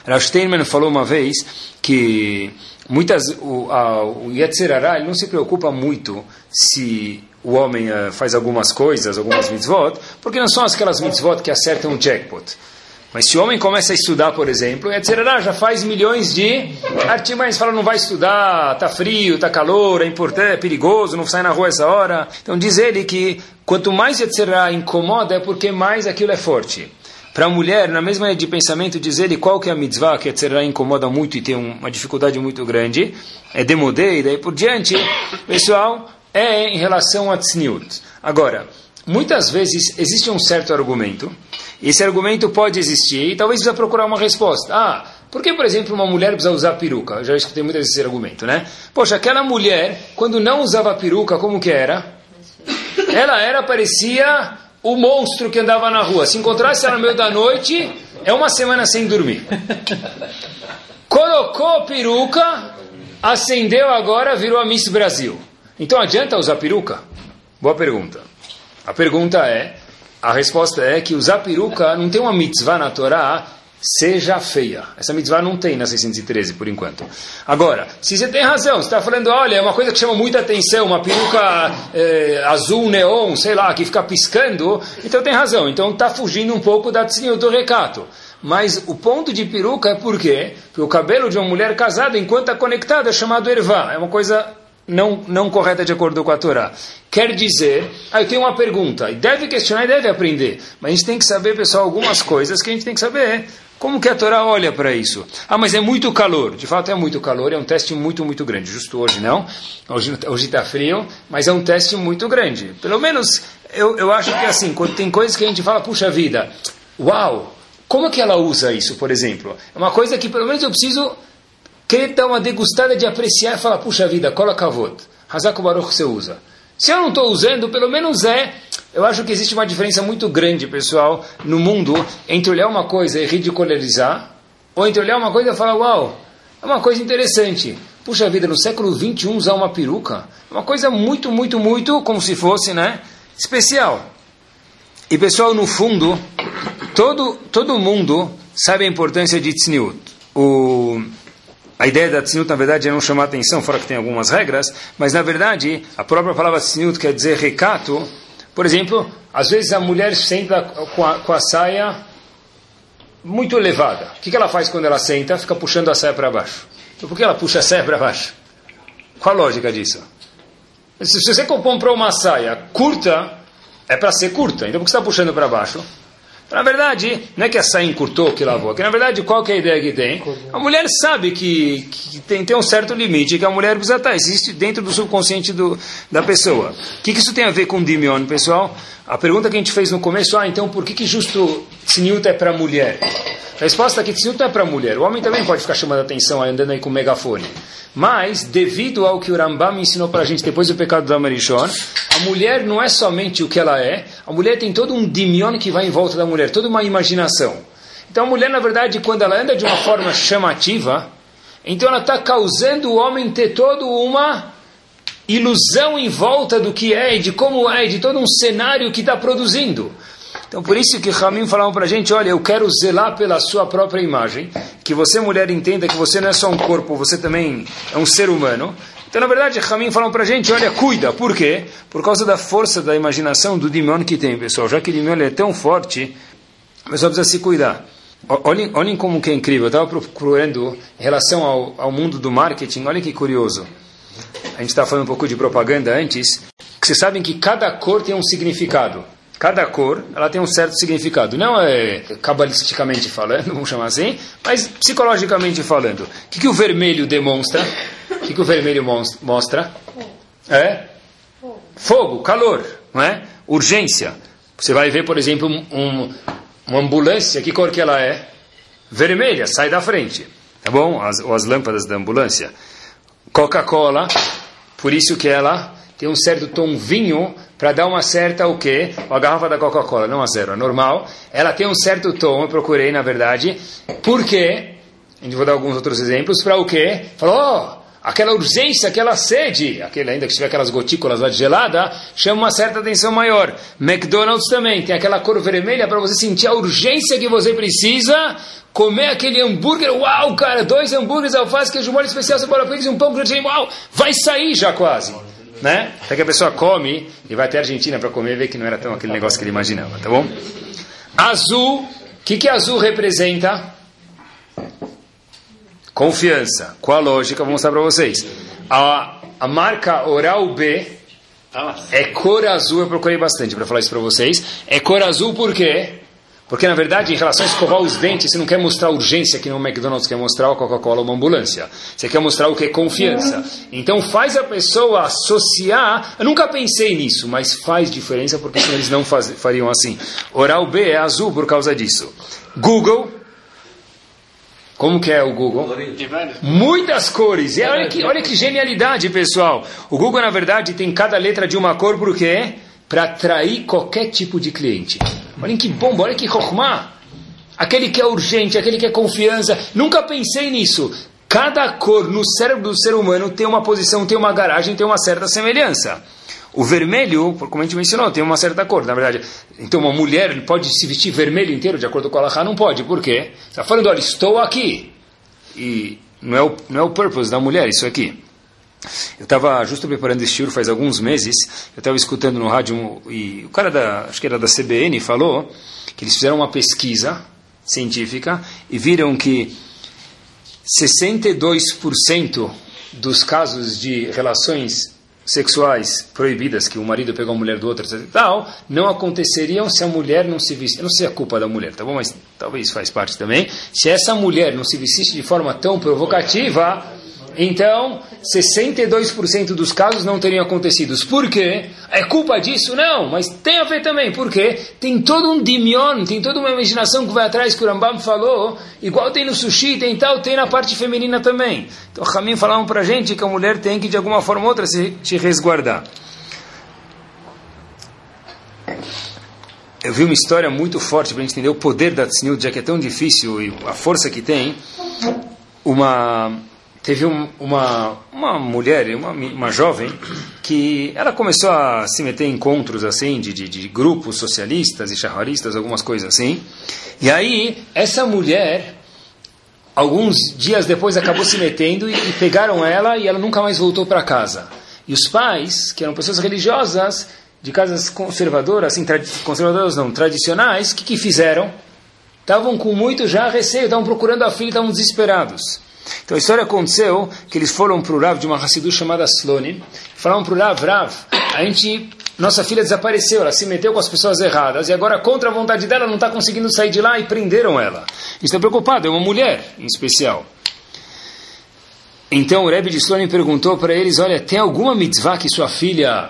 Rav falou uma vez que muitas o, a, o Yetzirará ele não se preocupa muito se o homem uh, faz algumas coisas, algumas mitzvot, porque não são aquelas mitzvot que acertam o jackpot. Mas se o homem começa a estudar, por exemplo, etc., já faz milhões de artimanhas, fala, não vai estudar, tá frio, tá calor, é importante, é perigoso, não sai na rua essa hora. Então diz ele que quanto mais etc. incomoda é porque mais aquilo é forte. Para a mulher, na mesma linha de pensamento, diz ele qual que é a mitzvah que etc. incomoda muito e tem uma dificuldade muito grande, é demodê e daí por diante, pessoal, é em relação a tzniut. Agora, muitas vezes existe um certo argumento esse argumento pode existir e talvez precisa procurar uma resposta. Ah, por que, por exemplo, uma mulher precisa usar peruca? Eu já escutei muitas vezes esse argumento, né? Poxa, aquela mulher, quando não usava peruca, como que era? Ela era, parecia o monstro que andava na rua. Se encontrasse ela no meio da noite, é uma semana sem dormir. Colocou peruca, acendeu agora, virou a Miss Brasil. Então adianta usar peruca? Boa pergunta. A pergunta é, a resposta é que usar peruca não tem uma mitzvah na Torá seja feia. Essa mitzvah não tem na 613 por enquanto. Agora, se você tem razão, você está falando, olha, é uma coisa que chama muita atenção, uma peruca é, azul neon, sei lá, que fica piscando, então tem razão. Então está fugindo um pouco da do recato. Mas o ponto de peruca é por quê? Porque o cabelo de uma mulher casada, enquanto está conectada, é chamado ervá. É uma coisa não, não correta de acordo com a Torá. Quer dizer, ah, eu tenho uma pergunta, e deve questionar e deve aprender, mas a gente tem que saber, pessoal, algumas coisas que a gente tem que saber. Como que a Torá olha para isso? Ah, mas é muito calor. De fato, é muito calor, é um teste muito, muito grande. Justo hoje não, hoje está frio, mas é um teste muito grande. Pelo menos, eu, eu acho que assim, quando tem coisas que a gente fala, puxa vida, uau, como que ela usa isso, por exemplo? É uma coisa que pelo menos eu preciso querer dar uma degustada de apreciar e falar, puxa vida, cola kavod, Hazak Baruch você usa. Se eu não estou usando, pelo menos é. Eu acho que existe uma diferença muito grande, pessoal, no mundo, entre olhar uma coisa e ridicularizar, ou entre olhar uma coisa e falar, uau, é uma coisa interessante. Puxa vida, no século XXI usar uma peruca, é uma coisa muito, muito, muito, como se fosse, né, especial. E pessoal, no fundo, todo, todo mundo sabe a importância de tzniut. O a ideia da tzniut, na verdade, é não chamar atenção, fora que tem algumas regras, mas, na verdade, a própria palavra tzniut quer dizer recato. Por exemplo, às vezes a mulher senta com a, com a saia muito elevada. O que, que ela faz quando ela senta? Fica puxando a saia para baixo. Então, por que ela puxa a saia para baixo? Qual a lógica disso? Se você comprou uma saia curta, é para ser curta. Então, por que você está puxando para baixo? Na verdade, não é que a saia encurtou que lavou, que na verdade qual que é a ideia que tem? A mulher sabe que, que tem, tem um certo limite, que a mulher precisa estar, existe dentro do subconsciente do, da pessoa. O que, que isso tem a ver com Dimion, pessoal? A pergunta que a gente fez no começo, ah, então por que, que justo Tzniut é para mulher? A resposta é que Tzniut é para mulher. O homem também pode ficar chamando atenção, andando aí com megafone. Mas, devido ao que o Rambam ensinou para a gente depois do pecado da Marishon, a mulher não é somente o que ela é, a mulher tem todo um dimion que vai em volta da mulher, toda uma imaginação. Então a mulher, na verdade, quando ela anda de uma forma chamativa, então ela está causando o homem ter toda uma ilusão em volta do que é, de como é, de todo um cenário que está produzindo. Então, por isso que Ramim falava para a gente, olha, eu quero zelar pela sua própria imagem, que você, mulher, entenda que você não é só um corpo, você também é um ser humano. Então, na verdade, Ramim falou para a gente, olha, cuida. Por quê? Por causa da força da imaginação do demônio que tem, pessoal. Já que o demônio é tão forte, a pessoa precisa se cuidar. Olhem, olhem como que é incrível. Eu estava procurando em relação ao, ao mundo do marketing, olha que curioso. A gente estava falando um pouco de propaganda antes, que vocês sabem que cada cor tem um significado. Cada cor, ela tem um certo significado. Não é cabalisticamente falando, vamos chamar assim, mas psicologicamente falando. O que, que o vermelho demonstra? O que, que o vermelho mostra? É? Fogo, calor, não é? Urgência. Você vai ver, por exemplo, um, uma ambulância, que cor que ela é? Vermelha, sai da frente. Tá bom? As, ou as lâmpadas da ambulância. Coca-Cola, por isso que ela tem um certo tom vinho para dar uma certa o quê? A garrafa da Coca-Cola, não a zero, é normal. Ela tem um certo tom, eu procurei na verdade. Por quê? A gente vou dar alguns outros exemplos para o quê? Falou, oh, aquela urgência, aquela sede, aquele, ainda que tiver aquelas gotículas lá de gelada, chama uma certa atenção maior. McDonald's também tem aquela cor vermelha para você sentir a urgência que você precisa comer aquele hambúrguer, uau, cara, dois hambúrgueres, alface, queijo molho especial, cebola pix e um pão grande, uau, vai sair já quase né? Até que a pessoa come e vai até a Argentina para comer e vê que não era tão aquele negócio que ele imaginava, tá bom? Azul, o que, que azul representa? Confiança. Qual a lógica? Vou mostrar para vocês. A, a marca Oral B é cor azul, eu procurei bastante para falar isso para vocês. É cor azul por quê? Porque, na verdade, em relação a escovar os dentes, você não quer mostrar urgência que no McDonald's quer mostrar a Coca-Cola uma ambulância. Você quer mostrar o que é confiança. Então faz a pessoa associar. Eu nunca pensei nisso, mas faz diferença porque senão eles não faz, fariam assim. Oral B é azul por causa disso. Google. Como que é o Google? Muitas cores. E olha que, olha que genialidade, pessoal. O Google, na verdade, tem cada letra de uma cor por quê? Para atrair qualquer tipo de cliente. Olhem que bomba, olha que rohma. Aquele que é urgente, aquele que é confiança. Nunca pensei nisso. Cada cor no cérebro do ser humano tem uma posição, tem uma garagem, tem uma certa semelhança. O vermelho, como a gente mencionou, tem uma certa cor, na verdade. Então, uma mulher pode se vestir vermelho inteiro, de acordo com a Allah, não pode. Por quê? Está falando, olha, estou aqui. E não é, o, não é o purpose da mulher, isso aqui. Eu estava justo preparando esse tour faz alguns meses, eu estava escutando no rádio e o cara da, acho que era da CBN, falou que eles fizeram uma pesquisa científica e viram que 62% dos casos de relações sexuais proibidas, que o marido pegou a mulher do outro, tal, não aconteceriam se a mulher não se vestisse. Eu não sei a culpa da mulher, tá bom? Mas talvez faz parte também. Se essa mulher não se vestisse de forma tão provocativa, então, 62% dos casos não teriam acontecido. Por quê? É culpa disso? Não, mas tem a ver também. Por quê? Tem todo um dimion, tem toda uma imaginação que vai atrás que o Rambam falou, igual tem no sushi, tem tal, tem na parte feminina também. Então, o Ramin para a gente que a mulher tem que, de alguma forma ou outra, se, se resguardar. Eu vi uma história muito forte para entender o poder da Tzniut, já que é tão difícil e a força que tem. Uma teve um, uma, uma mulher, uma, uma jovem, que ela começou a se meter em encontros assim, de, de, de grupos socialistas e charraristas, algumas coisas assim. E aí, essa mulher, alguns dias depois, acabou se metendo e, e pegaram ela e ela nunca mais voltou para casa. E os pais, que eram pessoas religiosas, de casas conservadoras, assim, conservadoras não, tradicionais, o que, que fizeram? Estavam com muito já receio, estavam procurando a filha, estavam desesperados. Então a história aconteceu que eles foram para o Rav de uma Hassidu chamada Slonim, falaram para o Rav, Rav, a gente, nossa filha desapareceu, ela se meteu com as pessoas erradas e agora contra a vontade dela não está conseguindo sair de lá e prenderam ela. Estão preocupados, é uma mulher em especial. Então o Rebbe de Slonim perguntou para eles, olha, tem alguma mitzvah que sua filha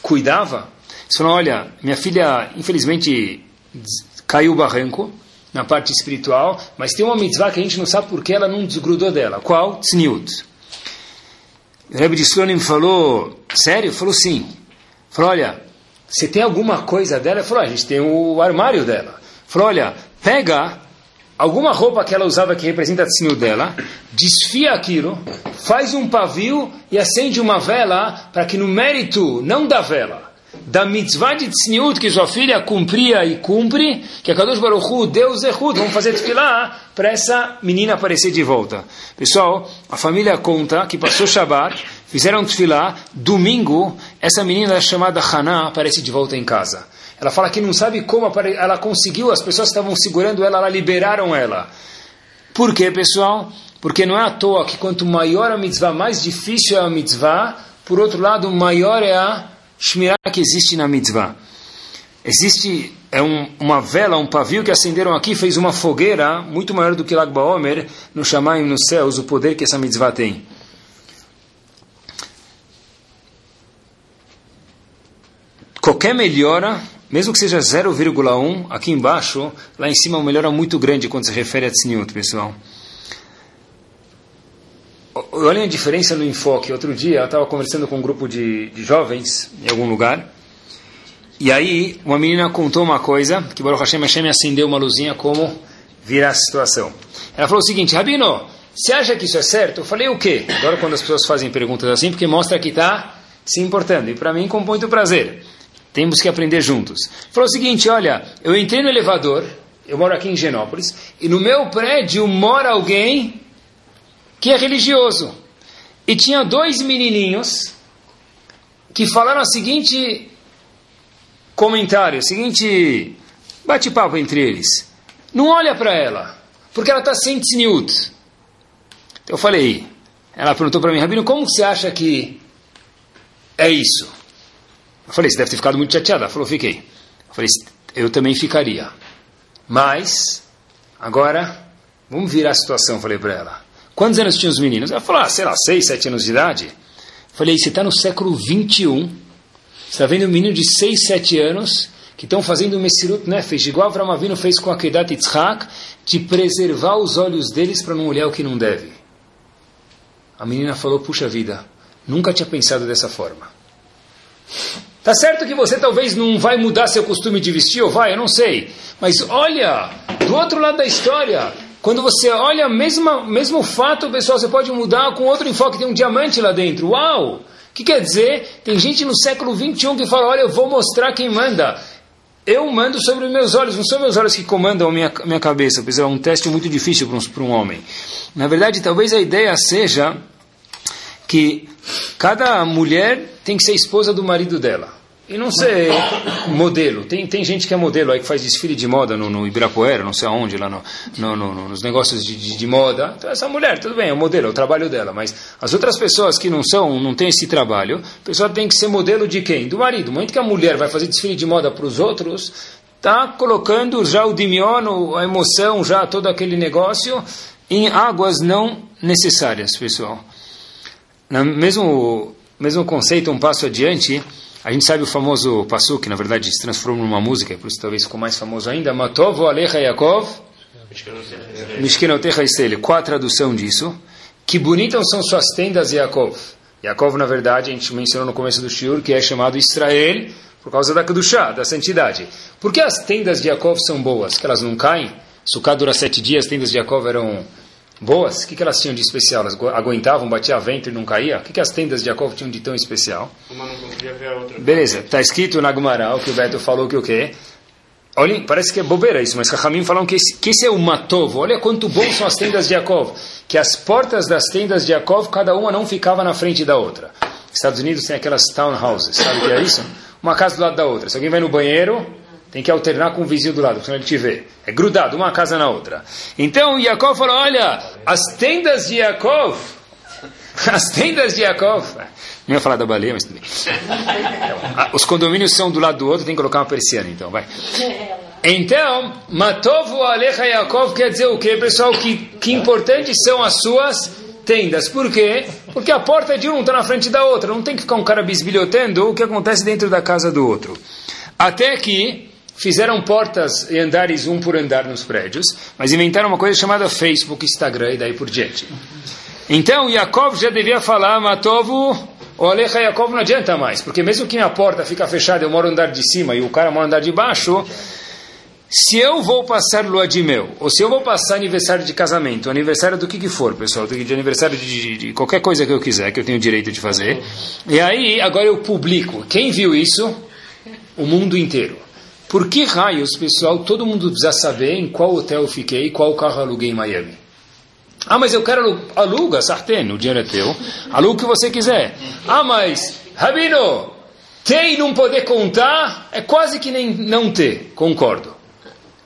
cuidava? Eles falaram, olha, minha filha infelizmente caiu o barranco, na parte espiritual, mas tem uma mitzvah que a gente não sabe porque ela não desgrudou dela. Qual? Tzniut. Rebbe de Slonim falou, sério? Falou sim. Falou, olha, você tem alguma coisa dela? Ele falou, ah, a gente tem o armário dela. Falou, olha, pega alguma roupa que ela usava que representa a tzniut dela, desfia aquilo, faz um pavio e acende uma vela para que no mérito, não da vela, da mitzvah de tzniut que sua filha cumpria e cumpre, que a Kadosh Baruch Hu deu zehut, vamos fazer tefilá para essa menina aparecer de volta. Pessoal, a família conta que passou Shabbat, fizeram tefilá, domingo, essa menina chamada Haná aparece de volta em casa. Ela fala que não sabe como ela conseguiu, as pessoas estavam segurando ela, ela liberaram ela. Por quê, pessoal? Porque não é à toa que quanto maior a mitzvah, mais difícil é a mitzvah, por outro lado, maior é a Shmirah que existe na mitzvah. Existe é um, uma vela, um pavio que acenderam aqui, fez uma fogueira muito maior do que Lag Baomer, no Shamayim, nos céus, o poder que essa mitzvah tem. Qualquer melhora, mesmo que seja 0,1, aqui embaixo, lá em cima, uma melhora muito grande quando se refere a Tzniut, pessoal. Olhem a diferença no enfoque. Outro dia eu estava conversando com um grupo de, de jovens em algum lugar. E aí uma menina contou uma coisa que Baruch Hashem Hashem acendeu uma luzinha como virar a situação. Ela falou o seguinte, Rabino, você acha que isso é certo? Eu falei o quê? Agora quando as pessoas fazem perguntas assim, porque mostra que está se importando. E para mim com muito prazer. Temos que aprender juntos. Falou o seguinte, olha, eu entrei no elevador, eu moro aqui em Genópolis, e no meu prédio mora alguém que é religioso. E tinha dois menininhos que falaram o seguinte comentário, o seguinte bate-papo entre eles. Não olha para ela, porque ela está sem tzniut. Então eu falei, ela perguntou para mim, Rabino, como você acha que é isso? Eu falei, você deve ter ficado muito chateada. Ela falou, fiquei. Eu falei, eu também ficaria. Mas, agora, vamos virar a situação, falei para ela. Quantos anos tinham os meninos? Ela falou, ah, sei lá, 6, 7 anos de idade. Falei, você está no século 21, você está vendo um menino de 6, 7 anos que estão fazendo o Messirut Nefesh, igual Avram Avinu fez com a Kedat Yitzhak, de preservar os olhos deles para não olhar o que não deve. A menina falou, puxa vida, nunca tinha pensado dessa forma. Tá certo que você talvez não vai mudar seu costume de vestir, ou vai, eu não sei. Mas olha, do outro lado da história, quando você olha o mesmo fato, pessoal, você pode mudar com outro enfoque, tem um diamante lá dentro. Uau! O que quer dizer? Tem gente no século 21 que fala, olha, eu vou mostrar quem manda. Eu mando sobre meus olhos, não são meus olhos que comandam a minha, minha cabeça. Pessoal, é um teste muito difícil para um, para um homem. Na verdade, talvez a ideia seja que cada mulher tem que ser esposa do marido dela. E não ser modelo. Tem, tem gente que é modelo aí que faz desfile de moda no, no Ibirapuera, não sei aonde, lá no, no, no nos negócios de, de, de, moda. Então essa mulher, tudo bem, é o modelo, é o trabalho dela. Mas as outras pessoas que não são, não têm esse trabalho, a pessoa tem que ser modelo de quem? Do marido. No momento que a mulher vai fazer desfile de moda para os outros, está colocando já o dimion, a emoção, já todo aquele negócio em águas não necessárias, pessoal. Mesmo, mesmo conceito, um passo adiante a gente sabe o famoso passo que na verdade se transformou numa música, por isso talvez ficou mais famoso ainda. Matovo Alecha Yaakov, Mishkenotecha Estele. Qual a tradução disso? Que bonitas são suas tendas, Yaakov. Yaakov, na verdade, a gente mencionou no começo do Shiur, que é chamado Israel, por causa da Kedushá, da santidade. Por que as tendas de Yaakov são boas? Que elas não caem? Sukkah dura sete dias, as tendas de Yaakov eram boas, o que, que elas tinham de especial? Elas aguentavam, batia vento e não caía? O que, que as tendas de Jacob tinham de tão especial? Uma não conseguia ver a outra. Beleza, está escrito na Gumará, o que o Beto falou que o quê? Olhem, parece que é bobeira isso, mas Rahamim falam que esse, que esse é o Matov. Olha quanto bom são as tendas de Jacob. Que as portas das tendas de Jacob, cada uma não ficava na frente da outra. Estados Unidos tem aquelas townhouses, sabe o que é isso? Uma casa do lado da outra. Se alguém vai no banheiro, tem que alternar com o vizinho do lado, senão ele te vê. É grudado, uma casa na outra. Então Yaakov falou: olha, as tendas de Yaakov, as tendas de Yaakov. Não ia falar da baleia, mas tudo bem. Os condomínios são do lado do outro, tem que colocar uma persiana, então, vai. Então, Matovu Alecha Yaakov quer dizer o quê, pessoal? Que, que importantes são as suas tendas. Por quê? Porque a porta de um está na frente da outra. Não tem que ficar um cara bisbilhotando o que acontece dentro da casa do outro. Até que fizeram portas e andares um por andar nos prédios, mas inventaram uma coisa chamada Facebook, Instagram e daí por diante. Então, Yaakov já devia falar, Matovo, o Alecha Yaakov não adianta mais, porque mesmo que minha porta fica fechada, eu moro no andar de cima e o cara mora no andar de baixo, se eu vou passar lua de mel, ou se eu vou passar aniversário de casamento, aniversário do que que for, pessoal, de aniversário de, de, de qualquer coisa que eu quiser, que eu tenho direito de fazer, e aí agora eu publico. Quem viu isso? O mundo inteiro. Por que raios, pessoal, todo mundo precisa saber em qual hotel eu fiquei, qual carro aluguei em Miami? Ah, mas eu quero aluga, sartén, o dinheiro é teu. Aluga o que você quiser. Ah, mas, Rabino, ter e não poder contar é quase que nem não ter. Concordo.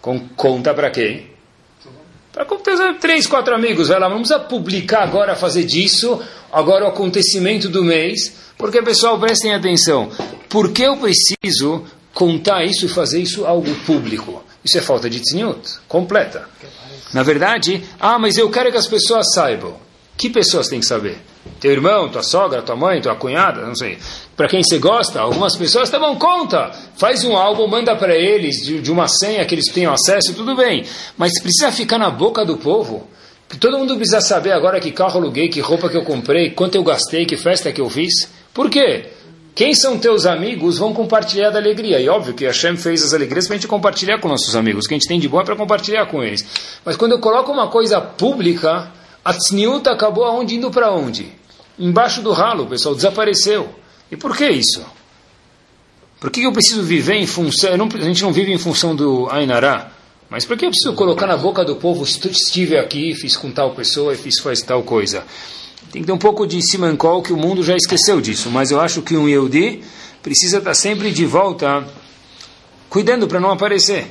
Com, conta para quem? Para ter três, quatro amigos. Vai lá, não precisa publicar agora, fazer disso, agora o acontecimento do mês. Porque, pessoal, prestem atenção. Por que eu preciso contar isso e fazer isso algo público. Isso é falta de tzniut, completa. Na verdade, ah, mas eu quero que as pessoas saibam. Que pessoas têm que saber? Teu irmão, tua sogra, tua mãe, tua cunhada, não sei. Para quem você gosta, algumas pessoas, tá bom, conta. Faz um álbum, manda para eles de, de, uma senha que eles tenham acesso, tudo bem. Mas precisa ficar na boca do povo. Todo mundo precisa saber agora que carro aluguei, que roupa que eu comprei, quanto eu gastei, que festa que eu fiz. Por quê? Quem são teus amigos vão compartilhar da alegria. E óbvio que Hashem fez as alegrias para a gente compartilhar com nossos amigos. O que a gente tem de bom é para compartilhar com eles. Mas quando eu coloco uma coisa pública, a tzniut acabou aonde indo para onde? Embaixo do ralo, o pessoal desapareceu. E por que isso? Por que eu preciso viver em função... Não, a gente não vive em função do Ainará. Mas por que eu preciso colocar na boca do povo, estive aqui, fiz com tal pessoa e fiz faz tal coisa? Tem que ter um pouco de simancol que o mundo já esqueceu disso, mas eu acho que um Yehudi precisa estar sempre de volta, cuidando para não aparecer.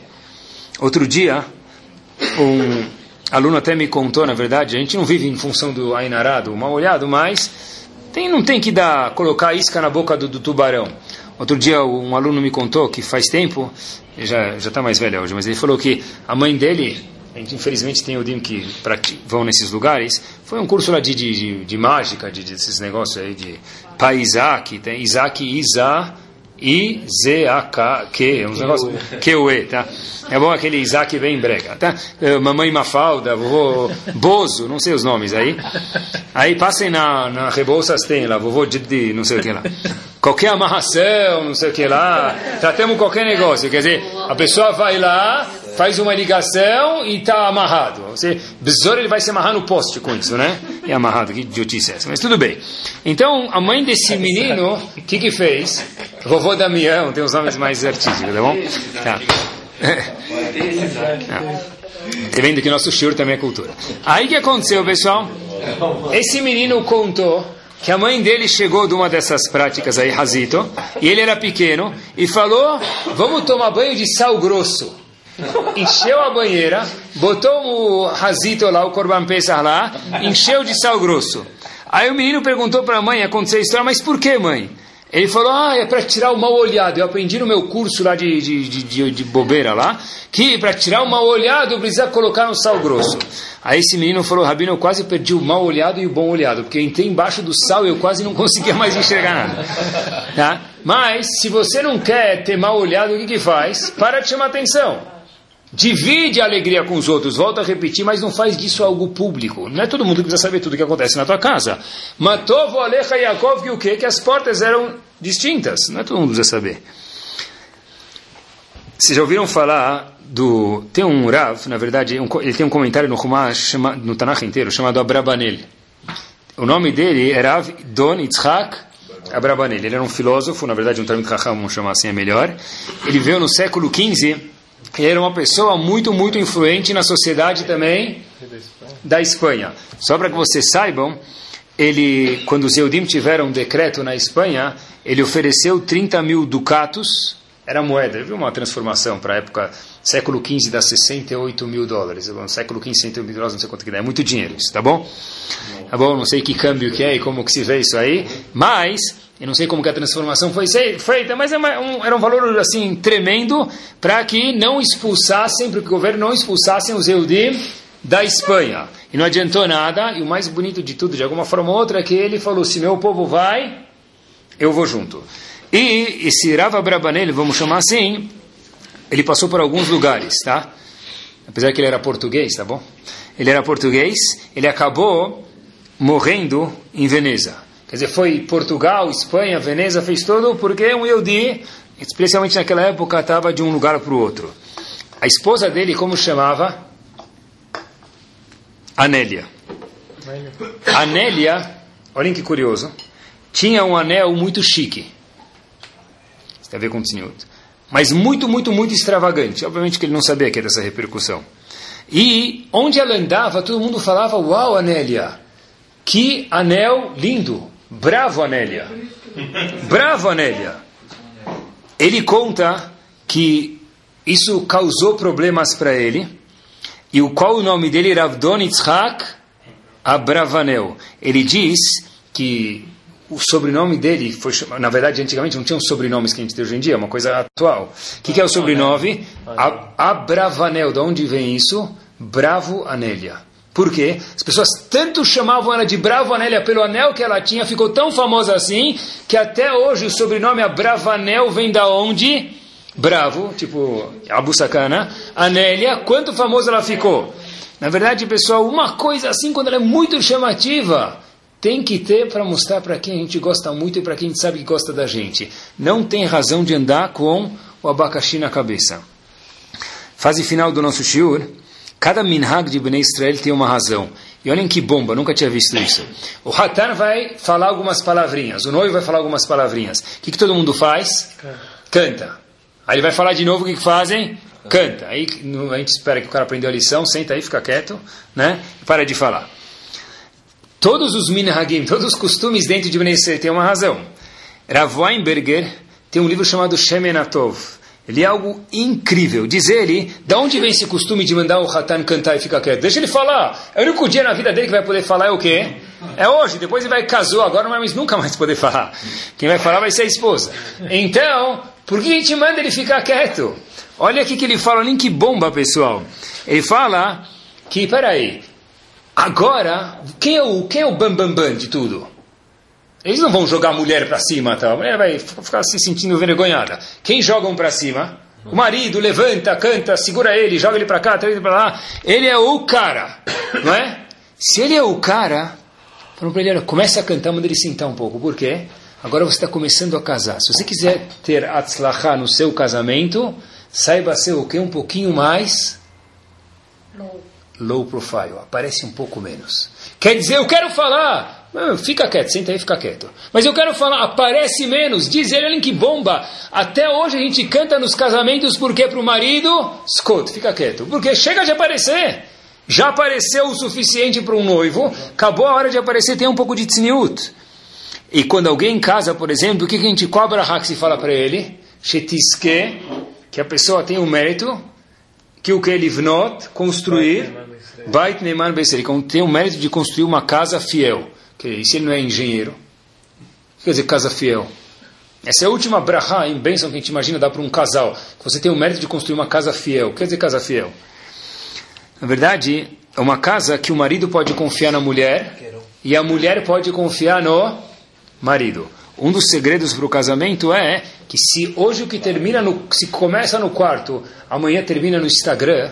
Outro dia, um aluno até me contou, na verdade, a gente não vive em função do Ainarado, do mal olhado, mas tem, não tem que dar, colocar isca na boca do, do tubarão. Outro dia um aluno me contou que faz tempo, já já está mais velho hoje, mas ele falou que a mãe dele a gente infelizmente tem o Dim que vão nesses lugares. Foi um curso lá de, de, de, de mágica, de, desses negócios aí de pai Isaac, tem Isaac Isa I Z A K Q, é uns negócios Q U E, tá? É bom aquele Isaac bem brega, tá? É, mamãe Mafalda, vovô Bozo, não sei os nomes aí. Aí passem na, na Rebouças tem lá, vovô de não sei o que lá. Qualquer amarração, não sei o que lá, tratamos qualquer negócio, quer dizer, a pessoa vai lá, faz uma ligação e está amarrado. Você, besouro ele vai se amarrar no poste com isso, né? E amarrado, que idiotice é essa? Mas tudo bem. Então, a mãe desse menino, o que que fez? Vovô Damião, tem os nomes mais artísticos, tá bom? Tá. Tá vendo que nosso shiur também é cultura. Aí que aconteceu, pessoal? Esse menino contou que a mãe dele chegou de uma dessas práticas aí, Razito, e ele era pequeno, e falou, vamos tomar banho de sal grosso encheu a banheira, botou o razito lá, o corban pesar lá, encheu de sal grosso. Aí o menino perguntou para a mãe, aconteceu a história, mas por que mãe? Ele falou, ah, é para tirar o mal olhado. Eu aprendi no meu curso lá de, de, de, de bobeira lá, que para tirar o mal olhado precisa colocar no sal grosso. Aí esse menino falou, Rabino, eu quase perdi o mal olhado e o bom olhado, porque eu entrei embaixo do sal e eu quase não conseguia mais enxergar nada. Tá? Mas, se você não quer ter mal olhado, o que que faz? Para de chamar atenção. Divide a alegria com os outros, volta a repetir, mas não faz disso algo público. Não é todo mundo que precisa saber tudo o que acontece na tua casa. Matou Alecha Yaakov que o quê? Que as portas eram distintas. Não é todo mundo que precisa saber. Vocês já ouviram falar do... Tem um Rav, na verdade, um, ele tem um comentário no Humash, no Tanakh inteiro, chamado Abrabanel. O nome dele é Rav Don Yitzhak Abrabanel. Ele era um filósofo, na verdade um Talmud Chacham, vamos chamar assim, é melhor. Ele veio no século XV ele era uma pessoa muito, muito influente na sociedade também da Espanha. Só para que vocês saibam, ele, quando os Eudim tiveram um decreto na Espanha, ele ofereceu 30 mil ducatos, era moeda, viu uma transformação para a época, século XV dá 68 mil dólares, no século XV 68 mil dólares, não sei quanto que dá, é muito dinheiro isso, tá bom? Tá bom, não sei que câmbio que é e como que se vê isso aí, mas eu não sei como que a transformação foi feita, mas é um, era um valor assim tremendo para que não expulsassem, para que o governo não expulsassem os Eudim da Espanha. E não adiantou nada, e o mais bonito de tudo, de alguma forma ou outra, é que ele falou, se meu povo vai, eu vou junto. E esse Rava Brabanel, vamos chamar assim, ele passou por alguns lugares, tá? Apesar que ele era português, tá bom? Ele era português, ele acabou morrendo em Veneza. Quer dizer, foi Portugal, Espanha, Veneza, fez tudo porque um Yehudi, especialmente naquela época, estava de um lugar para o outro. A esposa dele, como chamava? Anélia. Anélia, olhem que curioso, tinha um anel muito chique. Isso tem a ver com o Tzniut. Mas muito, muito, muito extravagante. Obviamente que ele não sabia que era essa repercussão. E onde ela andava, todo mundo falava: Uau, Anélia, que anel lindo. Bravo, Anélia. Bravo, Anélia. Ele conta que isso causou problemas para ele. E o qual o nome dele? Ravdon Yitzhak Abravanel. Ele diz que o sobrenome dele foi na verdade antigamente não tinham sobrenomes que a gente tem hoje em dia, é uma coisa atual. O que, que, é o sobrenome? Abravanel. De onde vem isso? Bravo Anélia. Por quê? As pessoas tanto chamavam ela de Bravo Anélia pelo anel que ela tinha, ficou tão famosa assim, que até hoje o sobrenome Abravanel vem da onde? Bravo, tipo Abu Sakana. Anélia, quanto famosa ela ficou? Na verdade, pessoal, uma coisa assim, quando ela é muito chamativa, tem que ter para mostrar para quem a gente gosta muito e para quem a gente sabe que gosta da gente. Não tem razão de andar com o abacaxi na cabeça. Fase final do nosso shiur. Cada minhag de Bnei Israel tem uma razão. E olhem que bomba, nunca tinha visto isso. O Hatan vai falar algumas palavrinhas, o noivo vai falar algumas palavrinhas. O que, que todo mundo faz? Canta. Aí ele vai falar de novo o que, que fazem? Canta. Aí a gente espera que o cara aprendeu a lição, senta aí, fica quieto, né? E para de falar. Todos os minhagim, todos os costumes dentro de Bnei têm uma razão. Rav Weinberger tem um livro chamado Shemenatov. Ele é algo incrível. Diz ele, da onde vem esse costume de mandar o Hatan cantar e ficar quieto? Deixa ele falar. É o único dia na vida dele que vai poder falar é o quê? É hoje. Depois ele vai casou, agora não vai mais, nunca mais poder falar. Quem vai falar vai ser a esposa. Então, por que a gente manda ele ficar quieto? Olha aqui que ele fala, nem que bomba, pessoal. Ele fala que, peraí, Agora, quem é o, quem é o bambambam bam, bam de tudo? Eles não vão jogar a mulher para cima, tá? a mulher vai ficar se sentindo envergonhada. Quem joga um para cima? O marido levanta, canta, segura ele, joga ele para cá, traz ele para lá. Ele é o cara, não é? Se ele é o cara, falam para ele, começa a cantar, manda ele sentar um pouco. Por quê? Agora você está começando a casar. Se você quiser ter atzlachá no seu casamento, saiba ser o quê? Um pouquinho mais low profile, aparece um pouco menos. Quer dizer, eu quero falar, fica quieto, senta aí, fica quieto. Mas eu quero falar, aparece menos, diz ele, olha que bomba. Até hoje a gente canta nos casamentos porque para o marido, escuta, fica quieto, porque chega de aparecer. Já apareceu o suficiente para um noivo, acabou a hora de aparecer, tem um pouco de tzniut. E quando alguém casa, por exemplo, o que, que a gente cobra a se fala para ele? Shetiske, que a pessoa tem o um mérito, que o que ele vnot, construir, Bait Neiman Beiser, ele tem o mérito de construir uma casa fiel. Que, ele não é engenheiro? Quer dizer, casa fiel. Essa é a última brahá em bênção que a gente imagina dar para um casal. Você tem o mérito de construir uma casa fiel. Quer dizer, casa fiel? Na verdade, é uma casa que o marido pode confiar na mulher e a mulher pode confiar no marido. Um dos segredos para o casamento é que se hoje o que termina no, se começa no quarto, amanhã termina no Instagram,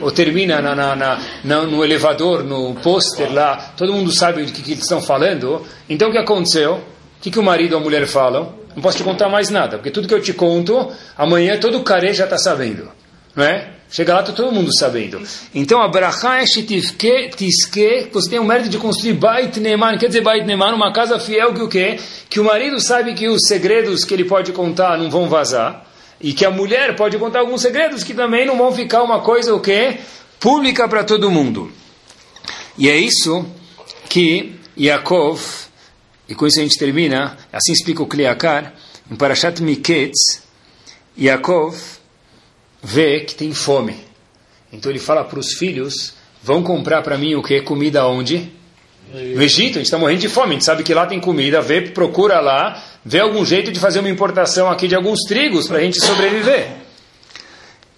ou termina na, na, na, no elevador, no pôster lá, todo mundo sabe do que, que eles estão falando. Então o que aconteceu? O que, que o marido ou a mulher falam? Não posso te contar mais nada, porque tudo que eu te conto, amanhã todo o care já está sabendo. Não é? Chega lá, está todo mundo sabendo. Então, a brachá tiske, você tem o mérito de construir bait neman, quer dizer bait neman, uma casa fiel que o quê? Que o marido sabe que os segredos que ele pode contar não vão vazar. E que a mulher pode contar alguns segredos que também não vão ficar uma coisa o quê? Pública para todo mundo. E é isso que Yaakov, e com isso a gente termina, assim explica o Kliakar, em Parashat Miketz, Yaakov vê que tem fome. Então ele fala para os filhos, vão comprar para mim o que? Comida onde? No Egito, a gente está morrendo de fome, a gente sabe que lá tem comida, vê, procura lá, vê algum jeito de fazer uma importação aqui de alguns trigos para a gente sobreviver.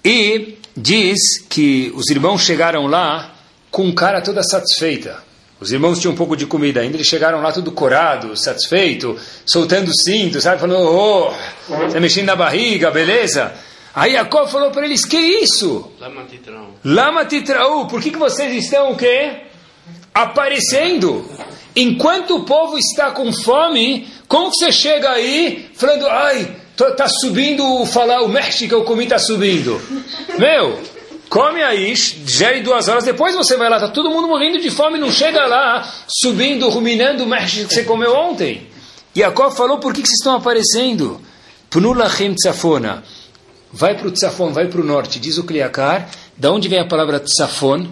E diz que os irmãos chegaram lá com cara toda satisfeita. Os irmãos tinham um pouco de comida ainda, eles chegaram lá tudo corado, satisfeito, soltando cinto, sabe? Falando, oh, você mexendo na barriga, beleza? Aí Jacob falou para eles, que isso? Lama titraú. Por que, que vocês estão o quê? aparecendo. Enquanto o povo está com fome, como você chega aí falando, ai, está subindo, falar o México, eu comi, está subindo. Meu, come aí, gere duas horas, depois você vai lá, está todo mundo morrendo de fome, não chega lá, subindo, ruminando o México que você comeu ontem. E Jacob falou, por que, que vocês estão aparecendo? Pnulachem tzafona. Vai para o tzafon, vai para o norte, diz o Kliakar. Da onde vem a palavra tzafon?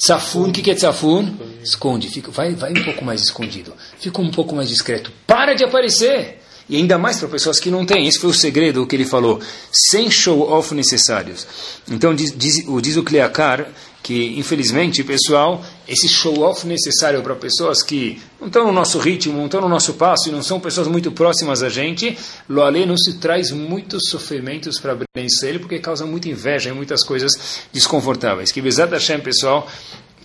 Tzafun, o que, que é tzafun? Esconde, fica, vai, vai um pouco mais escondido. Fica um pouco mais discreto. Para de aparecer! E ainda mais para pessoas que não têm. Esse foi o segredo que ele falou. Sem show-off necessários. Então, diz, diz, diz o Kleakar que, infelizmente, pessoal, esse show-off necessário para pessoas que não estão no nosso ritmo, não estão no nosso passo e não são pessoas muito próximas a gente, lo alê nos traz muitos sofrimentos para ele porque causa muita inveja e muitas coisas desconfortáveis. Que Bezat Hashem, pessoal,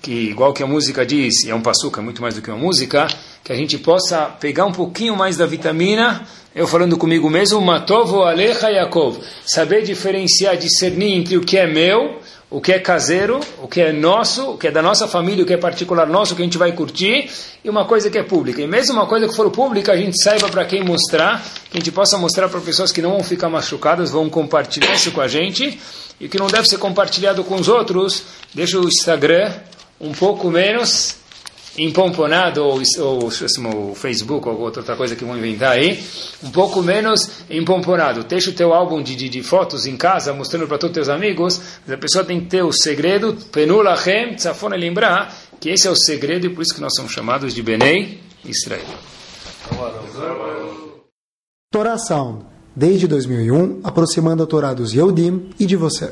que igual que a música diz, e é um passuca, muito mais do que uma música, que a gente possa pegar um pouquinho mais da vitamina, eu falando comigo mesmo, Matovo Alecha Yaakov, saber diferenciar, discernir entre o que é meu o que é caseiro, o que é nosso, o que é da nossa família, o que é particular nosso, o que a gente vai curtir, e uma coisa que é pública. E mesmo uma coisa que for pública, a gente saiba para quem mostrar, que a gente possa mostrar para pessoas que não vão ficar machucadas, vão compartilhar isso com a gente, e que não deve ser compartilhado com os outros, deixa o Instagram um pouco menos empomponado, ou, ou o Facebook, ou outra coisa que vão inventar aí, um pouco menos empomponado. Deixa o teu álbum de, de, de fotos em casa, mostrando para todos os teus amigos, mas a pessoa tem que ter o segredo, penulachem, tzafona lembrar, que esse é o segredo, e por isso que nós somos chamados de Benei Israel. Torá Sound, desde 2001, aproximando a Torá dos Yehudim e de você.